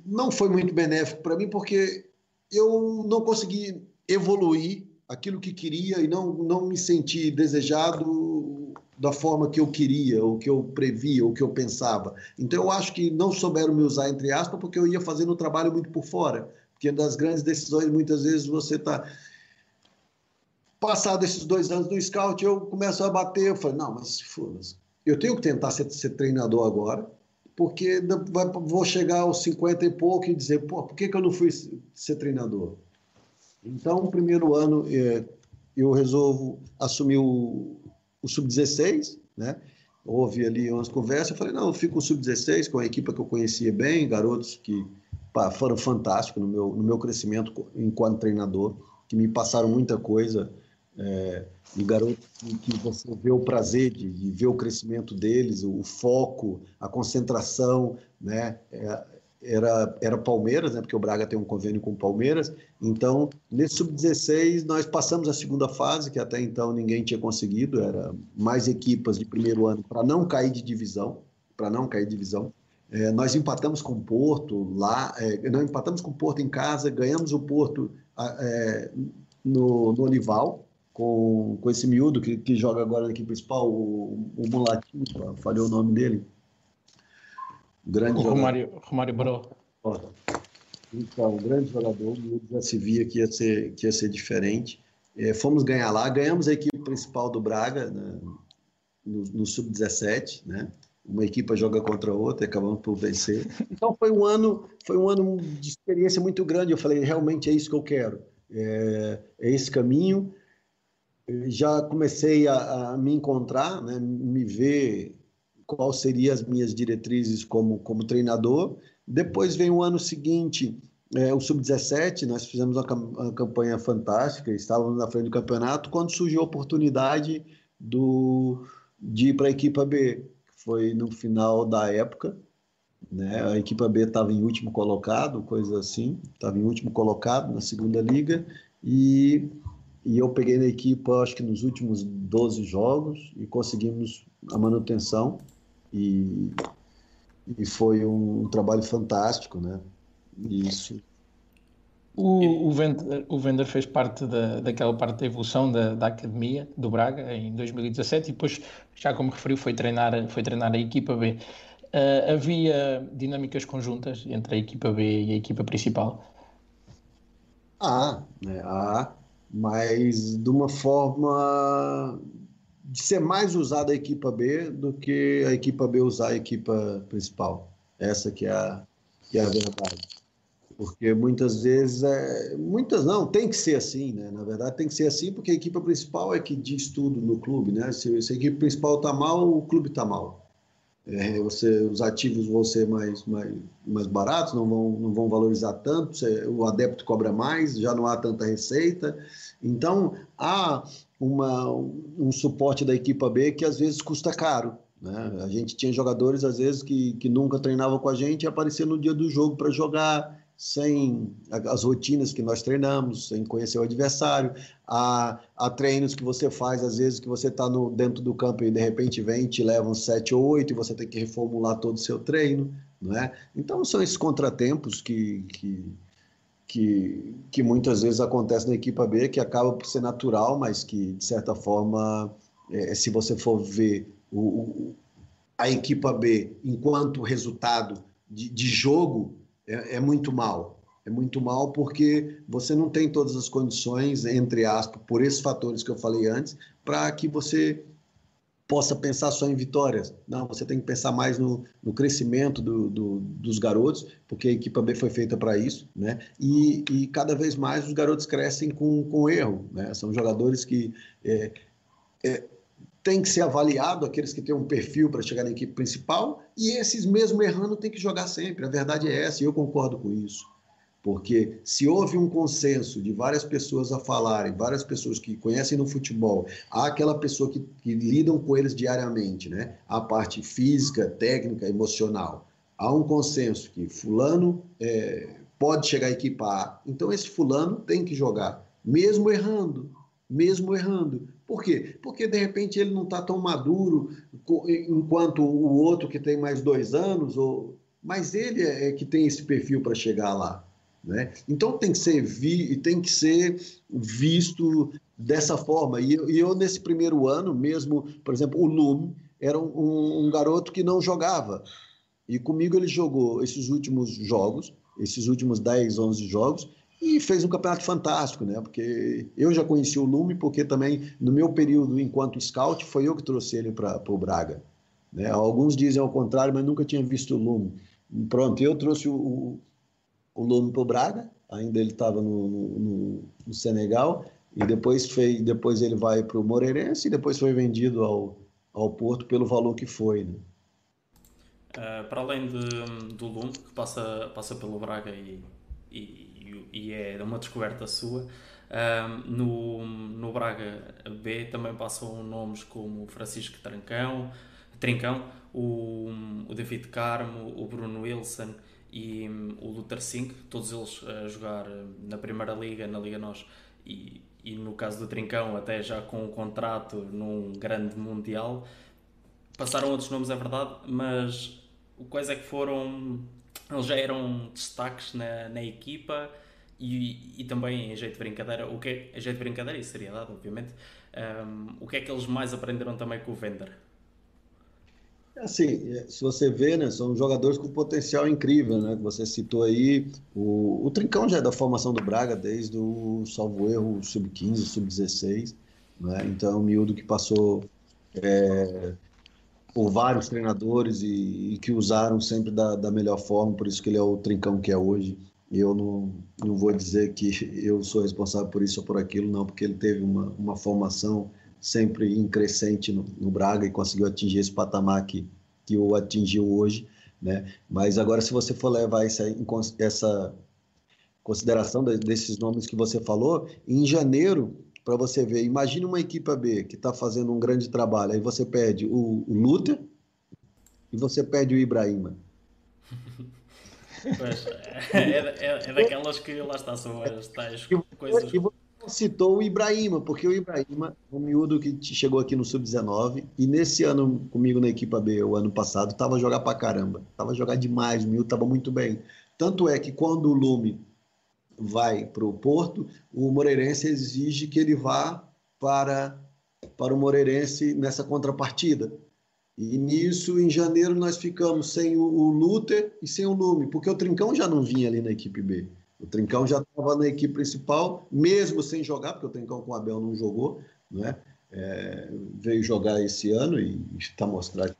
não foi muito benéfico para mim porque eu não consegui evoluir aquilo que queria e não não me senti desejado da forma que eu queria, ou que eu previa, ou que eu pensava. Então eu acho que não souberam me usar, entre aspas, porque eu ia fazendo o trabalho muito por fora. Porque das grandes decisões, muitas vezes você está. Passado esses dois anos no scout, eu começo a bater. Eu falei, não, mas foda-se. Eu tenho que tentar ser, ser treinador agora, porque vou chegar aos 50 e pouco e dizer, pô, por que, que eu não fui ser treinador? Então, o primeiro ano, é, eu resolvo assumir o, o sub-16, né? Houve ali umas conversas, eu falei, não, eu fico com o sub-16, com a equipe que eu conhecia bem, garotos que pá, foram fantásticos no meu, no meu crescimento enquanto treinador, que me passaram muita coisa, é, e garotos que, que, você vê o prazer de, de, ver o crescimento deles, o, o foco, a concentração, né? É, era, era Palmeiras, né, porque o Braga tem um convênio com o Palmeiras. Então, nesse sub-16, nós passamos a segunda fase, que até então ninguém tinha conseguido, era mais equipas de primeiro ano para não cair de divisão, para não cair de divisão. É, nós empatamos com o Porto lá, é, não empatamos com o Porto em casa, ganhamos o Porto é, no, no Olival, com, com esse miúdo que, que joga agora na equipe principal, o, o Mulatinho, falhou o nome dele. Grande Romário, Romário Baró. Então, grande jogador, já se via que ia ser, que ia ser diferente. É, fomos ganhar lá, ganhamos a equipe principal do Braga né, no, no sub-17, né? Uma equipe joga contra a outra e acabamos por vencer. Então foi um ano, foi um ano de experiência muito grande. Eu falei, realmente é isso que eu quero, é, é esse caminho. Já comecei a, a me encontrar, né, me ver qual seriam as minhas diretrizes como, como treinador. Depois vem o ano seguinte, é, o Sub-17, nós fizemos uma, uma, campanha fantástica, estávamos na frente do campeonato, quando surgiu a oportunidade do, de ir para a equipa B. Foi no final da época, né? a equipa B estava em último colocado, coisa assim, estava em último colocado na segunda liga, e, e eu peguei na equipa, acho que nos últimos 12 jogos, e conseguimos a manutenção e, e foi um, trabalho fantástico, né? Isso. O, o, Vender, o Vender fez parte da, daquela parte da evolução da, da academia do Braga em 2017 e depois, já como referiu, foi treinar, foi treinar a equipa B. Uh, havia dinâmicas conjuntas entre a equipa B e a equipa principal? Há, né? há, mas de uma forma de ser mais usada a equipa B do que a equipa B usar a equipa principal. Essa que é a, que é a verdade. Porque muitas vezes, é, muitas não, tem que ser assim, né? Na verdade, tem que ser assim porque a equipa principal é que diz tudo no clube, né? Se, se a equipe principal está mal, o clube está mal. É, você, os ativos vão ser mais, mais, mais baratos, não vão, não vão valorizar tanto, você, o adepto cobra mais, já não há tanta receita. Então, há uma, um suporte da equipa B que às vezes custa caro. Né? A gente tinha jogadores, às vezes, que, que nunca treinavam com a gente e apareciam no dia do jogo para jogar, sem as rotinas que nós treinamos, sem conhecer o adversário. Há, há treinos que você faz, às vezes, que você está dentro do campo e de repente vem te levam sete ou oito e você tem que reformular todo o seu treino. Não é? Então, são esses contratempos que, que que, que muitas vezes acontece na equipa B, que acaba por ser natural, mas que, de certa forma, é, se você for ver o, o, a equipa B enquanto resultado de, de jogo, é, é, muito mal. É muito mal porque você não tem todas as condições, entre aspas, por esses fatores que eu falei antes, para que você possa pensar só em vitórias. Não, você tem que pensar mais no, no crescimento do, do, dos garotos, porque a equipa B foi feita para isso, né? E, e, cada vez mais os garotos crescem com, com erro, né? São jogadores que é, é, tem que ser avaliado, aqueles que têm um perfil para chegar na equipe principal, e esses mesmo errando tem que jogar sempre. A verdade é essa, e eu concordo com isso. Porque se houve um consenso de várias pessoas a falarem, várias pessoas que conhecem no futebol, há aquela pessoa que, que lidam com eles diariamente, né? A parte física, técnica, emocional. Há um consenso que fulano é, pode chegar a equipar. Então esse fulano tem que jogar, mesmo errando, mesmo errando. Por quê? Porque de repente ele não está tão maduro enquanto o outro que tem mais dois anos, ou... mas ele é, é que tem esse perfil para chegar lá. Né? Então tem que ser vi, tem que ser visto dessa forma. E, e, eu nesse primeiro ano mesmo, por exemplo, o Lume era um, um, garoto que não jogava. E comigo ele jogou esses últimos jogos, esses últimos 10, 11 jogos, e fez um campeonato fantástico, né? Porque eu já conheci o Lume, porque também no meu período enquanto scout foi eu que trouxe ele para o Braga. Né? Alguns dizem ao contrário, mas nunca tinha visto o Lume. Pronto, eu trouxe o, o Lume para o Braga, ainda ele estava no, no, no, Senegal, e depois, fez, depois ele vai para o Moreirense e depois foi vendido ao, ao Porto pelo valor que foi. Né? Uh, para além de, do Lume, que passa, passa pelo Braga e, e, e é uma descoberta sua, uh, no, no Braga B também passam nomes como Francisco Trancão, Trincão, o, o David Carmo, o Bruno Wilson e um, o Luther Singh, todos eles a jogar hum, na Primeira Liga, na Liga Nós e, e no caso do Trincão até já com um contrato num grande Mundial. Passaram outros nomes, é verdade, mas quais é que foram... Eles já eram destaques na, na equipa e, e também em jeito de brincadeira, o que é, em jeito de brincadeira e seriedade, obviamente, um, o que é que eles mais aprenderam também com o Vender? Assim, é, se você vê, né, são jogadores com potencial incrível, né? Você citou aí, o, o Trincão já é da formação do Braga desde o, salvo erro, sub-15, sub-16, né? Então é um miúdo que passou é, por vários treinadores e, e, que usaram sempre da, da melhor forma, por isso que ele é o Trincão que é hoje. E eu não, não vou dizer que eu sou responsável por isso ou por aquilo, não, porque ele teve uma, uma formação sempre em crescente no, no Braga e conseguiu atingir esse patamar que, que o atingiu hoje. Né? Mas agora, se você for levar essa, essa consideração desses nomes que você falou, em janeiro, para você ver, imagine uma equipe B que está fazendo um grande trabalho, aí você perde o, o Luther e você perde o Ibrahima. Pois, é, é, é, daquelas que lá está, são as tais coisas. E citou o Ibrahima, porque o Ibrahima é um miúdo que chegou aqui no Sub-19 e nesse ano comigo na equipa B, o ano passado, estava a jogar pra caramba. Estava a jogar demais, o miúdo estava muito bem. Tanto é que quando o Lume vai para o Porto, o Moreirense exige que ele vá para, para o Moreirense nessa contrapartida. E nisso, em janeiro, nós ficamos sem o, o Luther e sem o Lume, porque o Trincão já não vinha ali na equipe B. O Trincão já estava na equipe principal, mesmo sem jogar, porque o Trincão com o Abel não jogou, né? É, veio jogar esse ano e está mostrando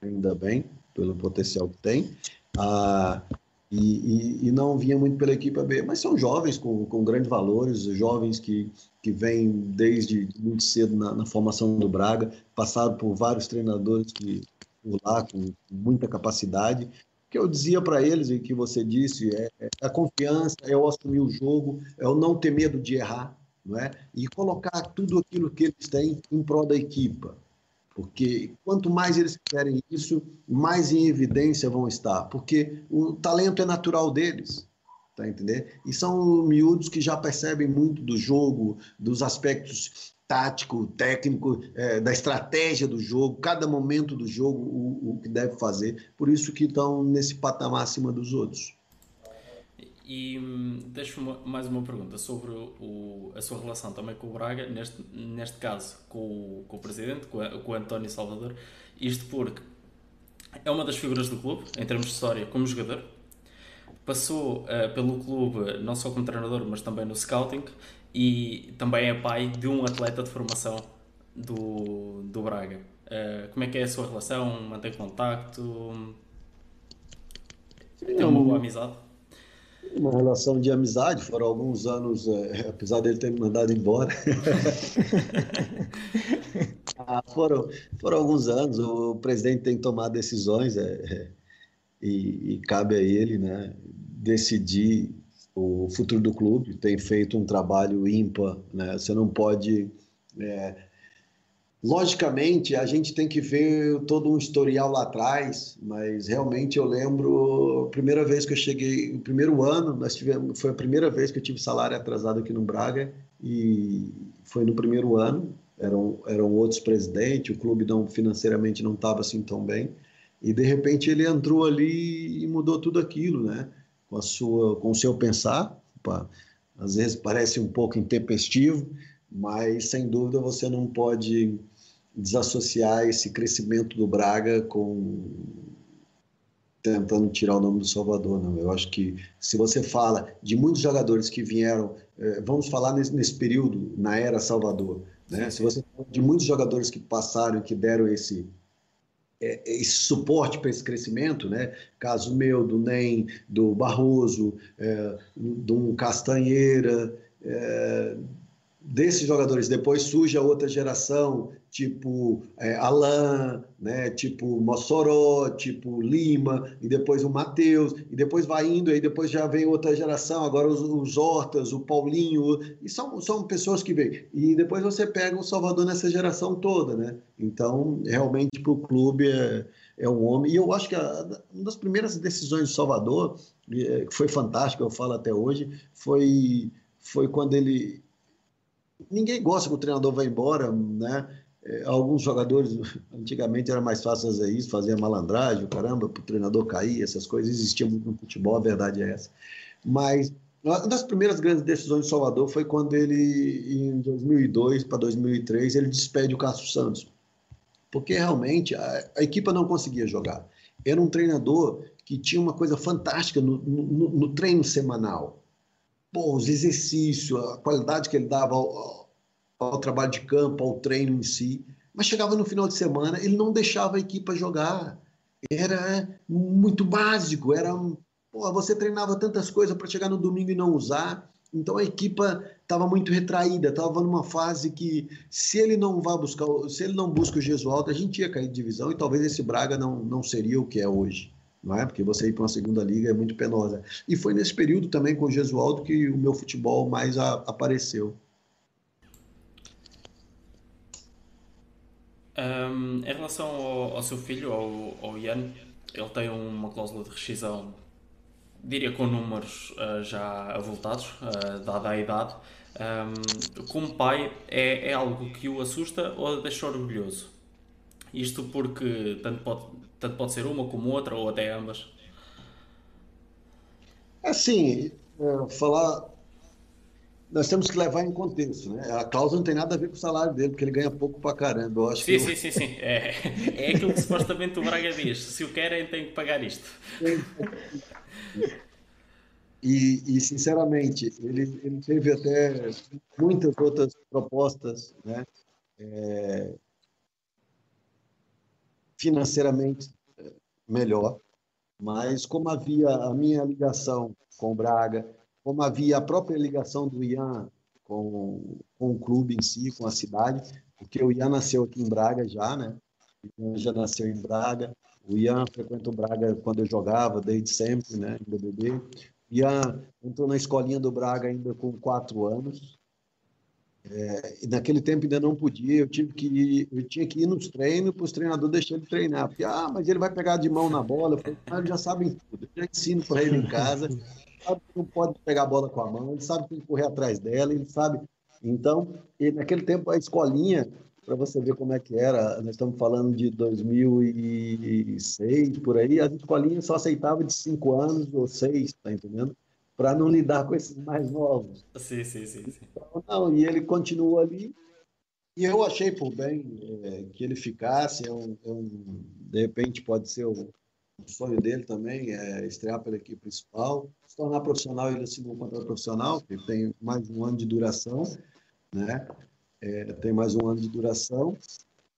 ainda bem, pelo potencial que tem. Ah, e, e, e, não vinha muito pela equipe B, mas são jovens com, com grandes valores, jovens que, que vêm desde muito cedo na, na formação do Braga, passaram por vários treinadores que por lá com muita capacidade. Que eu dizia para eles e que você disse é, é, a confiança, é o assumir o jogo, é o não ter medo de errar, não é? E colocar tudo aquilo que eles têm em prol da equipa porque quanto mais eles fizerem isso, mais em evidência vão estar, porque o talento é natural deles, tá entendendo? E são miúdos que já percebem muito do jogo, dos aspectos tático, técnico, é, da estratégia do jogo, cada momento do jogo, o, o que deve fazer. Por isso que estão nesse patamar acima dos outros. E hum, deixo mais uma pergunta sobre o, a sua relação também com o Braga, neste, neste caso com o, com o presidente, com, a, com o António Salvador. Isto porque é uma das figuras do clube, em termos de história, como jogador. Passou uh, pelo clube não só como treinador, mas também no scouting. E também é pai de um atleta de formação do, do Braga. Uh, como é que é a sua relação? Mantém contacto? Tem uma boa amizade? uma relação de amizade, foram alguns anos, é, apesar dele ter me mandado embora. ah, foram, foram alguns anos, o presidente tem que tomar decisões é, é, e, e, cabe a ele né, decidir o futuro do clube. Tem feito um trabalho ímpar, né? você não pode. É, Logicamente, a gente tem que ver todo um historial lá atrás, mas realmente eu lembro a primeira vez que eu cheguei, o primeiro ano, nós tivemos, foi a primeira vez que eu tive salário atrasado aqui no Braga e foi no primeiro ano. Eram, eram outros presidentes, o clube não financeiramente não estava assim tão bem e de repente ele entrou ali e mudou tudo aquilo, né? Com a sua, com o seu pensar, opa, às vezes parece um pouco intempestivo, mas sem dúvida você não pode desassociar esse crescimento do Braga com tentando tirar o nome do Salvador, não. Eu acho que se você fala de muitos jogadores que vieram, eh, vamos falar nesse, nesse, período, na era Salvador, né? Se você fala de muitos jogadores que passaram e que deram esse esse suporte para esse crescimento, né? Caso meu, do NEM, do Barroso, é, do Castanheira, é, desses jogadores. Depois surge a outra geração, tipo é, Alain, né, tipo Mossoró, tipo Lima, e depois o Matheus, e depois vai indo, aí depois já vem outra geração, agora os, os Hortas, o Paulinho, e são, são pessoas que vêm. E depois você pega o Salvador nessa geração toda, né? Então, realmente, para o clube é, é um homem. E eu acho que a, uma das primeiras decisões do Salvador, é, que foi fantástica, eu falo até hoje, foi, foi quando ele ninguém gosta que o treinador vá embora, né? É, alguns jogadores, antigamente era mais fácil fazer isso, fazer malandragem, caramba, para o treinador cair, essas coisas existiam muito no futebol, a verdade é essa. Mas uma das primeiras grandes decisões de Salvador foi quando ele, em 2002 para 2003, ele despede o Cássio Santos. porque realmente a, a equipa não conseguia jogar. Era um treinador que tinha uma coisa fantástica no, no, no treino semanal. Pô, os exercícios, a qualidade que ele dava ao, ao, trabalho de campo, ao treino em si. Mas chegava no final de semana, ele não deixava a equipa jogar. Era muito básico, era pô, você treinava tantas coisas para chegar no domingo e não usar. Então a equipa estava muito retraída, estava numa fase que se ele não vai buscar, se ele não busca o Gesualdo, a gente ia cair de divisão e talvez esse Braga não, não seria o que é hoje. Não é? Porque você ir para uma segunda liga é muito penosa. E foi nesse período também com o Gesualdo que o meu futebol mais a, apareceu. Um, em relação ao, ao, seu filho, ao, ao Ian, ele tem uma cláusula de rescisão diria com números uh, já avultados, uh, dada a idade, um, como pai, é, é algo que o assusta ou deixa orgulhoso? Isto porque tanto pode, tanto pode ser uma como outra, ou até ambas. Assim, é, falar. Nós temos que levar em contexto, né? A cláusula não tem nada a ver com o salário dele, porque ele ganha pouco pra caramba. Eu acho sim, que sim, sim, sim. É, é aquilo que supostamente o Braga diz. Se o querem, tem que pagar isto. E, e, sinceramente, ele, ele teve até muitas outras propostas, né? É, financeiramente é, melhor, mas como havia a minha ligação com o Braga, como havia a própria ligação do Ian com, com o clube em si, com a cidade, porque o Ian nasceu aqui em Braga já, né? O Ian já nasceu em Braga, o Ian frequenta o Braga quando eu jogava, desde sempre, né, BBB. Ian entrou na escolinha do Braga ainda com quatro anos. É, naquele tempo ainda não podia, eu tive que ir, eu tinha que ir nos treinos para os treinadores deixarem ele treinar. Porque, ah, mas ele vai pegar de mão na bola. Eu falei, ah, já sabem tudo, eu já ensino para ele em casa. Sabe que não pode pegar a bola com a mão, ele sabe que tem que correr atrás dela, ele sabe. Então, naquele tempo a escolinha para você ver como é que era. Nós estamos falando de 2006, por aí, as escolinhas só aceitavam de 5 anos ou 6, tá entendendo? Para não lidar com esses mais novos. Sim, sim, sim. sim. Então, não, e ele continuou ali. E eu achei por bem é, que ele ficasse. É um, é um, de repente, pode ser o, o sonho dele também, é estrear pela equipe principal. Se tornar profissional, ele assinou um contrato profissional, que tem mais um ano de duração, né? é, tem mais um ano de duração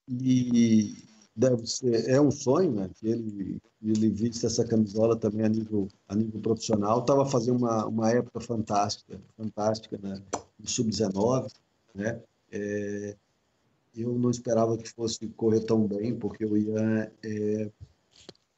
e deve ser é um sonho né? Que ele ele vista essa camisola também a nível a nível profissional. Estava fazendo uma, uma época fantástica fantástica né? No sub 19 né? É, eu não esperava que fosse correr tão bem porque o Ian é,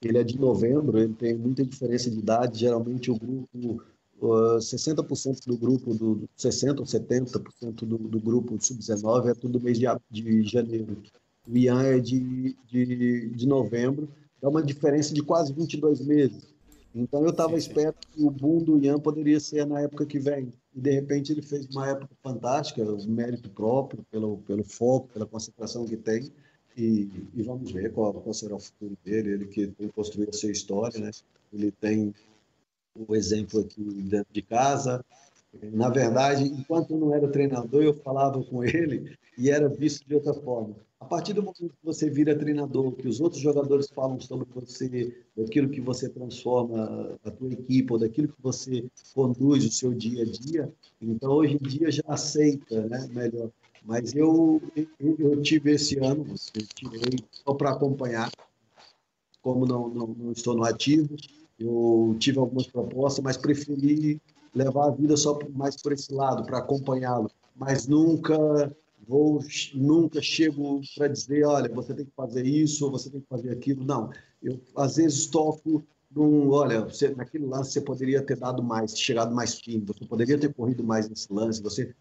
ele é de novembro ele tem muita diferença de idade. Geralmente o grupo 60% do grupo, do 60% ou 70% do, do grupo sub-19 é tudo mês de, de janeiro. O Ian é de, de, de novembro, dá uma diferença de quase 22 meses. Então eu estava esperto que o boom do Ian poderia ser na época que vem. E de repente ele fez uma época fantástica, o mérito próprio, pelo, pelo foco, pela concentração que tem. E, e vamos ver qual, qual, será o futuro dele. Ele que tem construído a sua história, né? Ele tem o exemplo aqui dentro de casa. Na verdade, enquanto eu não era treinador, eu falava com ele e era visto de outra forma. A partir do momento que você vira treinador, que os outros jogadores falam sobre você, daquilo que você transforma a tua equipe, ou daquilo que você conduz o seu dia a dia, então hoje em dia já aceita, né, melhor. Mas eu, eu, tive esse ano, eu tirei só para acompanhar, como não, não, não estou no ativo, eu tive algumas propostas, mas preferi levar a vida só mais por esse lado, para acompanhá-lo. Mas nunca vou, nunca chego para dizer, olha, você tem que fazer isso ou você tem que fazer aquilo. Não, eu às vezes toco num, olha, você, naquele lance você poderia ter dado mais, chegado mais firme, você poderia ter corrido mais nesse lance, você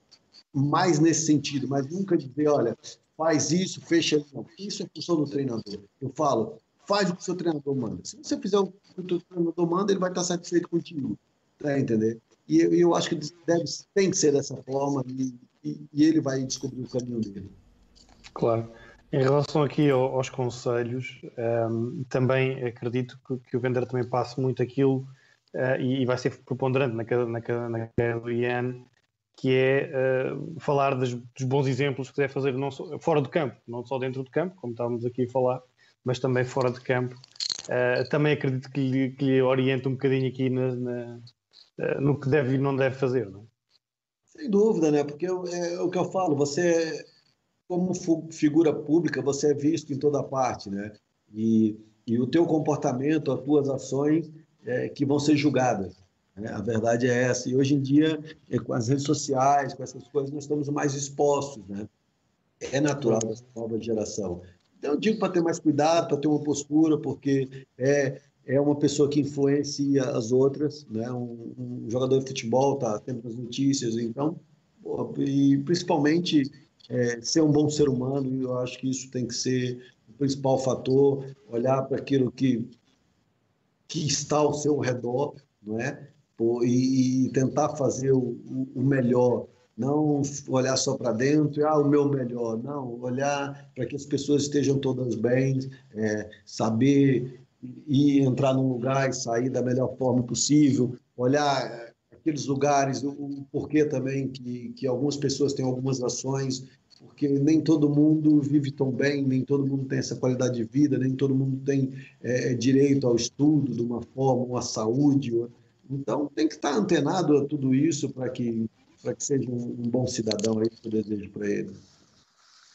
mais nesse sentido, mas nunca dizer, olha, faz isso, fecha. Isso é função do treinador. Eu falo, faz o que o seu treinador manda. Se você fizer o que o seu treinador manda, ele vai estar satisfeito contigo. Tá entender? E eu, eu acho que deve, tem que ser dessa forma e, e, e, ele vai descobrir o caminho dele. Claro. Em relação aqui aos conselhos, um, também acredito que, que, o vender também passe muito aquilo uh, e, e, vai ser preponderante na, na do Ian, que é uh, falar dos, dos, bons exemplos que deve fazer não só, fora do campo, não só dentro do campo, como estávamos aqui a falar, mas também fora de campo. Uh, também acredito que lhe, que lhe oriente um bocadinho aqui na, na, no que deve e não deve fazer. Não é? Sem dúvida, né? Porque é, é o que eu falo, você, como figura pública, você é visto em toda parte, né? E, e o teu comportamento, as tuas ações é, que vão ser julgadas. Né? A verdade é essa. E hoje em dia, é, com as redes sociais, com essas coisas, nós estamos mais expostos. Né? É natural dessa nova geração. Então, eu digo para ter mais cuidado, para ter uma postura, porque é, é uma pessoa que influencia as outras. Né? Um, um jogador de futebol está tendo as notícias, então, e principalmente é, ser um bom ser humano, eu acho que isso tem que ser o principal fator, olhar para aquilo que, que está ao seu redor, não é? e, e tentar fazer o, o, melhor, não olhar só para dentro, ah, o meu melhor, não, olhar para que as pessoas estejam todas bem, é, saber ir entrar num lugar e sair da melhor forma possível, olhar aqueles lugares, o, porquê também que, que algumas pessoas têm algumas ações, porque nem todo mundo vive tão bem, nem todo mundo tem essa qualidade de vida, nem todo mundo tem é, direito ao estudo de uma forma, uma saúde, então, tem que estar antenado a tudo isso para que, que seja um, um bom cidadão aí que eu desejo para ele.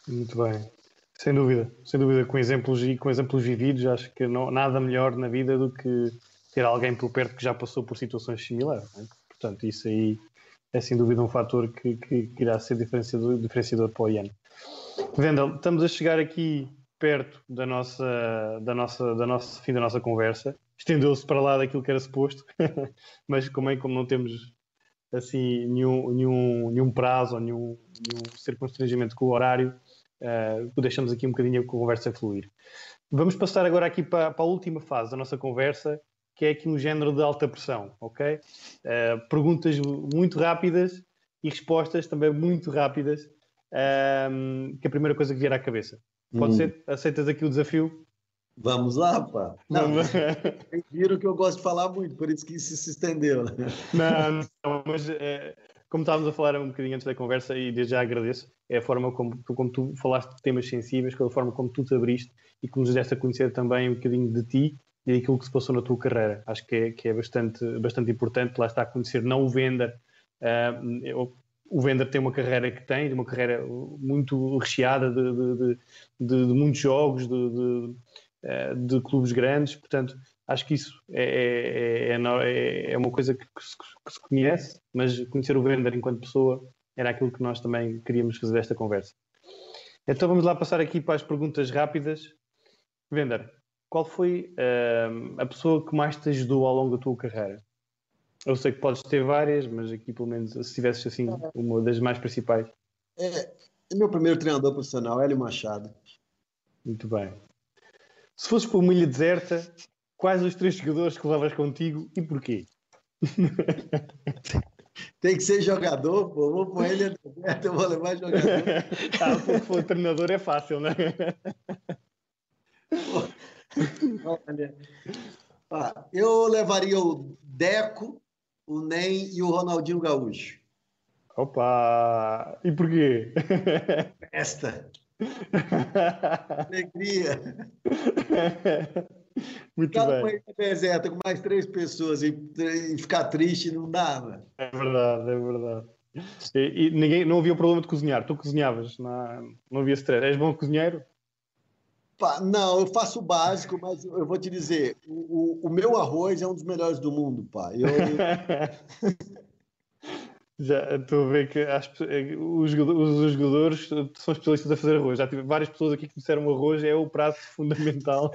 Muito bem. Sem dúvida, sem dúvida, com exemplos e com exemplos vividos, acho que não, nada melhor na vida do que ter alguém por perto que já passou por situações similares. É? Portanto, isso aí é sem dúvida um fator que, que, que irá ser diferenciador, diferenciador para o Ian. Vendel, estamos a chegar aqui perto da nossa, da nossa, da nossa fim da nossa conversa estendeu-se para lá daquilo que era suposto, mas como é como não temos assim nenhum, nenhum, nenhum prazo ou nenhum, nenhum circunstrangimento com o horário, uh, deixamos aqui um bocadinho a conversa fluir. Vamos passar agora aqui para, para, a última fase da nossa conversa, que é aqui um género de alta pressão, ok? Uh, perguntas muito rápidas e respostas também muito rápidas, uh, que é a primeira coisa que vier à cabeça. Pode hum. ser? Aceitas aqui o desafio? Vamos lá, pá. Não, viram que eu gosto de falar muito, por isso que isso se estendeu. Né? Não, não, mas é, como estávamos a falar um bocadinho antes da conversa, e desde já agradeço, é a forma como tu, como tu falaste de temas sensíveis, a forma como tu te abriste e que nos deste a conhecer também um bocadinho de ti e daquilo que se passou na tua carreira. Acho que é, que é bastante, bastante importante, lá está a conhecer não o Vender, uh, o Vender tem uma carreira que tem, uma carreira muito recheada de, de, de, de muitos jogos, de, de clubes grandes, portanto, acho que isso é, é, é, é uma coisa que, que, se, que, se, conhece, mas conhecer o Vender enquanto pessoa era aquilo que nós também queríamos fazer desta conversa. Então vamos lá passar aqui para as perguntas rápidas. Vender, qual foi uh, a pessoa que mais te ajudou ao longo da tua carreira? Eu sei que podes ter várias, mas aqui pelo menos se tivesses assim uma das mais principais. É, meu primeiro treinador profissional, Hélio Machado. Muito bem. Se fosses para uma ilha deserta, quais os três jogadores que levavas contigo e porquê? Tem que ser jogador, pô. Vou ilha deserta, eu vou levar jogador. ah, porque for treinador é fácil, né? Olha, eu levaria o Deco, o Nem e o Ronaldinho Gaúcho. Opa! E porquê? Festa. Alegria. Muito bem. deserta com mais três pessoas e, e, ficar triste não dá, É verdade, é verdade. E, e, ninguém, não havia problema de cozinhar. Tu cozinhavas, não, não havia stress. És bom cozinheiro? Pá, não, eu faço o básico, mas eu vou te dizer, o, o, o meu arroz é um dos melhores do mundo, pá. Eu, Já estou a ver que as, eh, os, os, jogadores são especialistas a fazer arroz. Já tive várias pessoas aqui que disseram arroz é o prato fundamental.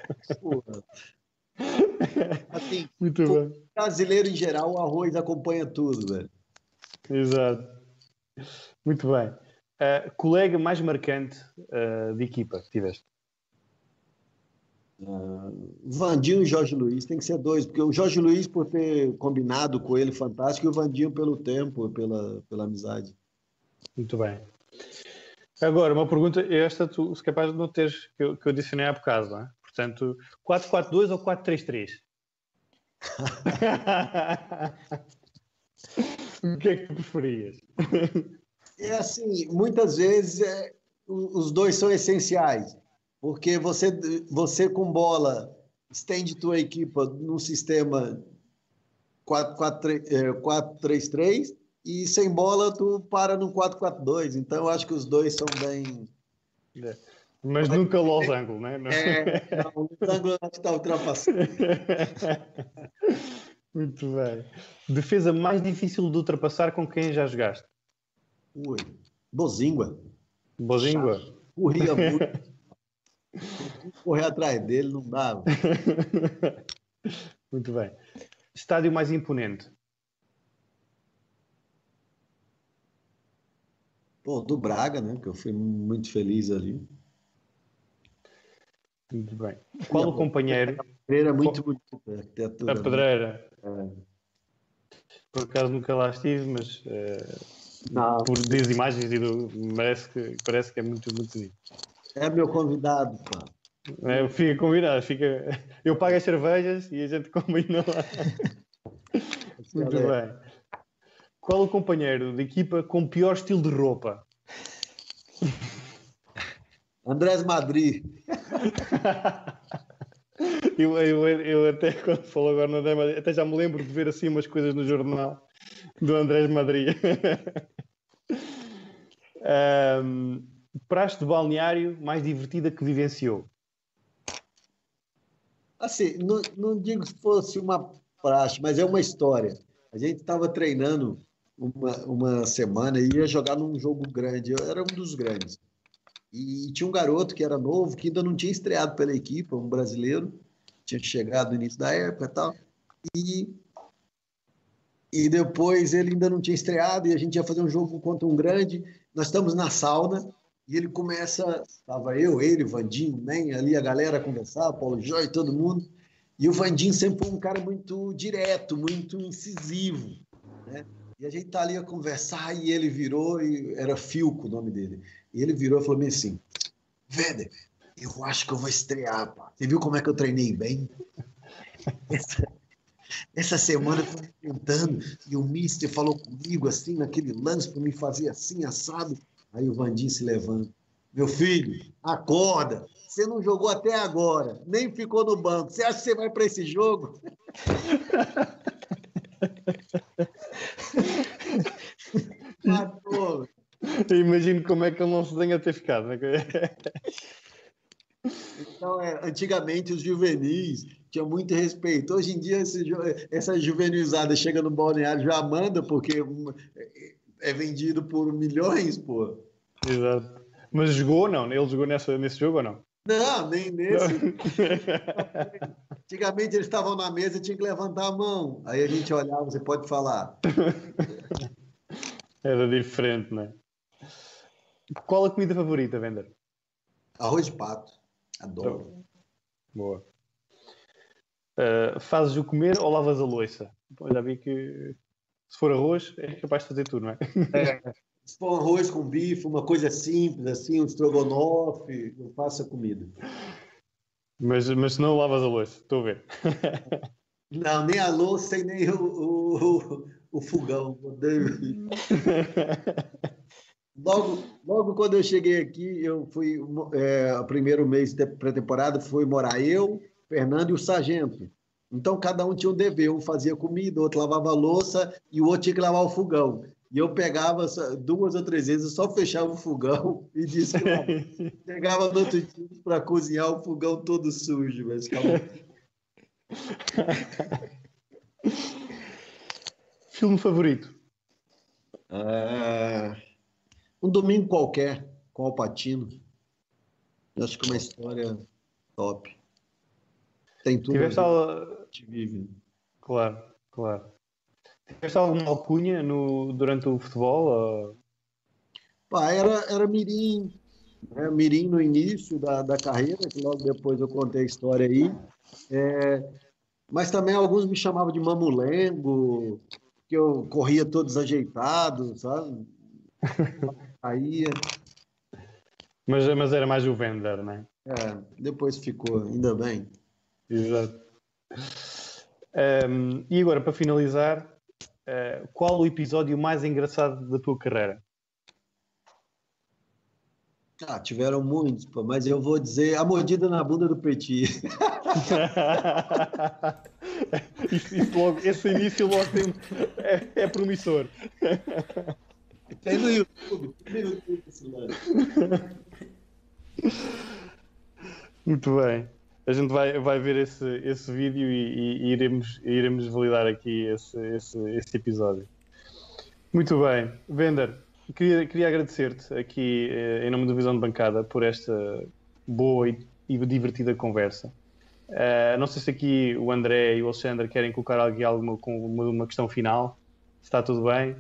assim, Muito bem. brasileiro em geral, o arroz acompanha tudo, velho. Exato. Muito bem. Uh, colega mais marcante uh, de equipa que tiveste? Uh, Vandinho e Jorge Luiz, tem que ser dois, porque o Jorge Luiz, por ter combinado com ele, fantástico, e o Vandinho pelo tempo, pela, pela amizade. Muito bem. Agora, uma pergunta, esta tu se capaz de não teres, que eu, que eu adicionei há bocado, não é? Portanto, 4-4-2 ou 4-3-3? o que é que tu preferias? É assim, muitas vezes é, os dois são essenciais, porque você, você com bola estende tua equipa num sistema 4-3-3 é, e sem bola tu para no 4-4-2. Então eu acho que os dois são bem. É. Mas Mas nunca losango, né? É, não, o losango está ultrapassado. Muito bem. Defesa mais difícil de ultrapassar com quem já jogaste? Ui, Bozingua. Bozingua? Corria muito. Correr atrás dele não dava. Muito bem. Estádio mais imponente? Pô, do Braga, né? Que eu fui muito feliz ali. Muito bem. Qual o companheiro? A pedreira muito bonita. A, a pedreira. É. Por acaso nunca lá estive, mas uh, por das imagens e do, parece, que, parece que é muito, muito bonito. É meu convidado, pá. É, fica convidado, fica... eu pago as cervejas e a gente combina lá. muito bem. Qual o companheiro de equipa com pior estilo de roupa? Andrés Madrid. eu, eu, eu até quando falou agora no André Madrid, até já me lembro de ver assim umas coisas no jornal do Andrés Madrid. um, praxe de balneário mais divertida que vivenciou? Assim, não, não digo que fosse uma praxe, mas é uma história. A gente estava treinando uma, uma semana e ia jogar num jogo grande. Eu era um dos grandes. E tinha um garoto que era novo, que ainda não tinha estreado pela equipe, um brasileiro, tinha chegado no início da época e tal. E, e depois ele ainda não tinha estreado e a gente ia fazer um jogo contra um grande. Nós estamos na sauna e ele começa, estava eu, ele, Vandinho, nem ali a galera conversar, Paulo Jói, todo mundo. E o Vandinho sempre foi um cara muito direto, muito incisivo, né? E a gente tá ali a conversar e ele virou, e era Filco o nome dele. E ele virou e falou assim: Véder, eu acho que eu vou estrear, pá. Você viu como é que eu treinei bem? Essa, essa semana eu tô tentando, e o Mister falou comigo assim, naquele lance, para me fazer assim, assado. Aí o Vandinho se levanta. Meu filho, acorda. Você não jogou até agora, nem ficou no banco. Você acha que você vai para esse jogo? Matou. Imagino como é que ele não se tenha ter ficado. Né? Então, é, antigamente os juvenis tinham muito respeito. Hoje em dia, esse, essa juvenilizada chega no balneário já manda, porque é vendido por milhões, pô. Exato. Mas jogou ou não? Ele jogou nessa, nesse jogo ou não? Não, nem nesse. Antigamente eles estavam na mesa e tinha que levantar a mão. Aí a gente olhava, você pode falar. Era diferente, né? Qual a comida favorita, Vender? Arroz de pato. Adoro. Boa. Uh, fazes o comer ou lavas a louça? já vi que se for arroz, é capaz de fazer tudo, não é? é se for arroz com bife, uma coisa simples, assim, um estrogonofe, eu faço a comida. Mas, mas não lavas a louça, estou a ver. Não, nem a louça e nem o, o, o fogão. Logo, logo quando eu cheguei aqui, eu fui, é, o primeiro mês de pré-temporada, foi morar eu, Fernando e o Sargento. Então, cada um tinha um dever. Um fazia comida, outro lavava a louça e o outro tinha que lavar o fogão. E eu pegava duas ou três vezes, só fechava o fogão e disse que chegava no outro dia para cozinhar o fogão todo sujo. Mas calma. Filme favorito? É... Um domingo qualquer, com Alpatino. Acho que é uma história top. Tem tudo. Tiveste a... vive. Claro, claro. Tiveste alguma alcunha no, durante o futebol? Ou... Pá, era, era Mirim. Né? Mirim no início da, da carreira, que logo depois eu contei a história aí. É, mas também alguns me chamavam de mamulengo, que eu corria todo desajeitado, sabe? Aí. Mas, mas era mais o Vender, né? É, depois ficou, ainda bem. Exato. Um, e agora, para finalizar, uh, qual o episódio mais engraçado da tua carreira? Ah, tiveram muitos, pô, mas eu vou dizer a mordida na bunda do Petit. isso, isso logo, esse início logo tem, é, é promissor. Tem no YouTube, tem no YouTube Muito bem. A gente vai, vai ver esse, esse vídeo e, e, e iremos, iremos validar aqui esse, esse, esse episódio. Muito bem. Vender, Queria, queria agradecer-te aqui eh, em nome do Visão de Bancada por esta boa e, e divertida conversa. Uh, não sei se aqui o André e o Alexandre querem colocar aqui alguma com uma questão final. Está tudo bem?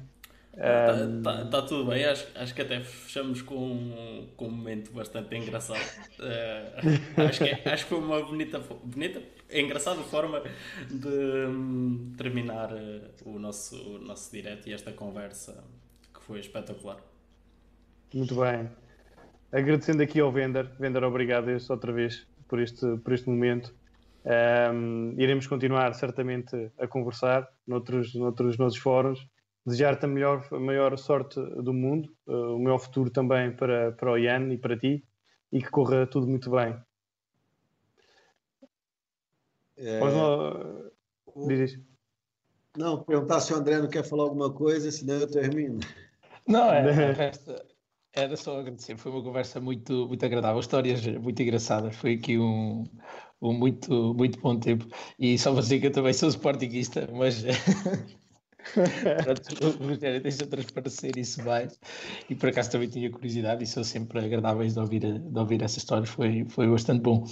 Está um... tá, tá tudo bem, acho, acho que até fechamos com, com um momento bastante engraçado. Uh, acho, que, acho que foi uma bonita, bonita engraçada forma de um, terminar uh, o, nosso, o nosso direto e esta conversa foi espetacular. Muito bem. Agradecendo aqui ao Vender, Vender, obrigado outra vez por este, por este momento. Um, iremos continuar certamente a conversar noutros, noutros nossos fóruns. Desejar-te a, melhor, a maior sorte do mundo, uh, o melhor futuro também para, para o Ian e para ti e que corra tudo muito bem. É... Diz Não, perguntar se o André não quer falar alguma coisa, senão eu termino. Não, é, resta, era só agradecer. Foi uma conversa muito, muito agradável, histórias muito engraçadas. Foi aqui um, um muito, muito bom tempo. E só vou dizer que eu também sou sportinguista, mas o Rogério deixa transparecer isso mais. E por acaso também tinha curiosidade e são sempre agradáveis de ouvir, de ouvir essas histórias. Foi, foi bastante bom.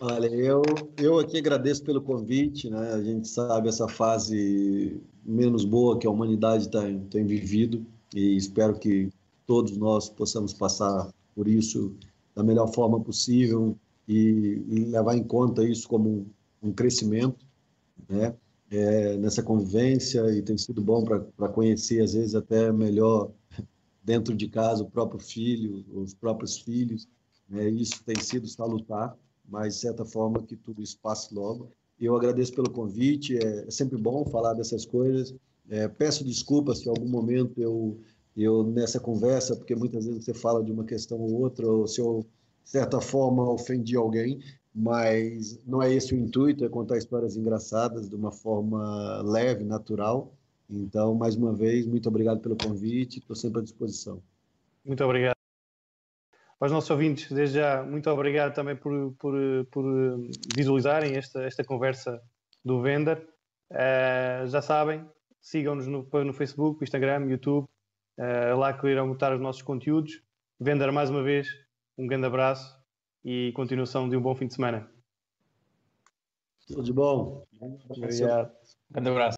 Olha, eu, eu aqui agradeço pelo convite, né? A gente sabe essa fase menos boa que a humanidade tem, tem vivido e espero que todos nós possamos passar por isso da melhor forma possível e, e levar em conta isso como um, um crescimento, né? É, nessa convivência e tem sido bom para conhecer às vezes até melhor dentro de casa o próprio filho, os próprios filhos, né? Isso tem sido salutar mas de certa forma que tudo isso passe logo. Eu agradeço pelo convite, é, é sempre bom falar dessas coisas. É, peço desculpas se em algum momento eu, eu, nessa conversa, porque muitas vezes você fala de uma questão ou outra, ou se eu, de certa forma, ofendi alguém, mas não é esse o intuito, é contar histórias engraçadas de uma forma leve, natural. Então, mais uma vez, muito obrigado pelo convite, estou sempre à disposição. Muito obrigado aos nossos ouvintes, desde já, muito obrigado também por, por, por visualizarem esta, esta conversa do Vender. Uh, já sabem, sigam-nos no, no Facebook, Instagram, YouTube, uh, lá que irão botar os nossos conteúdos. Vender mais uma vez, um grande abraço e continuação de um bom fim de semana. Tudo de bom. Obrigado. Grande abraço.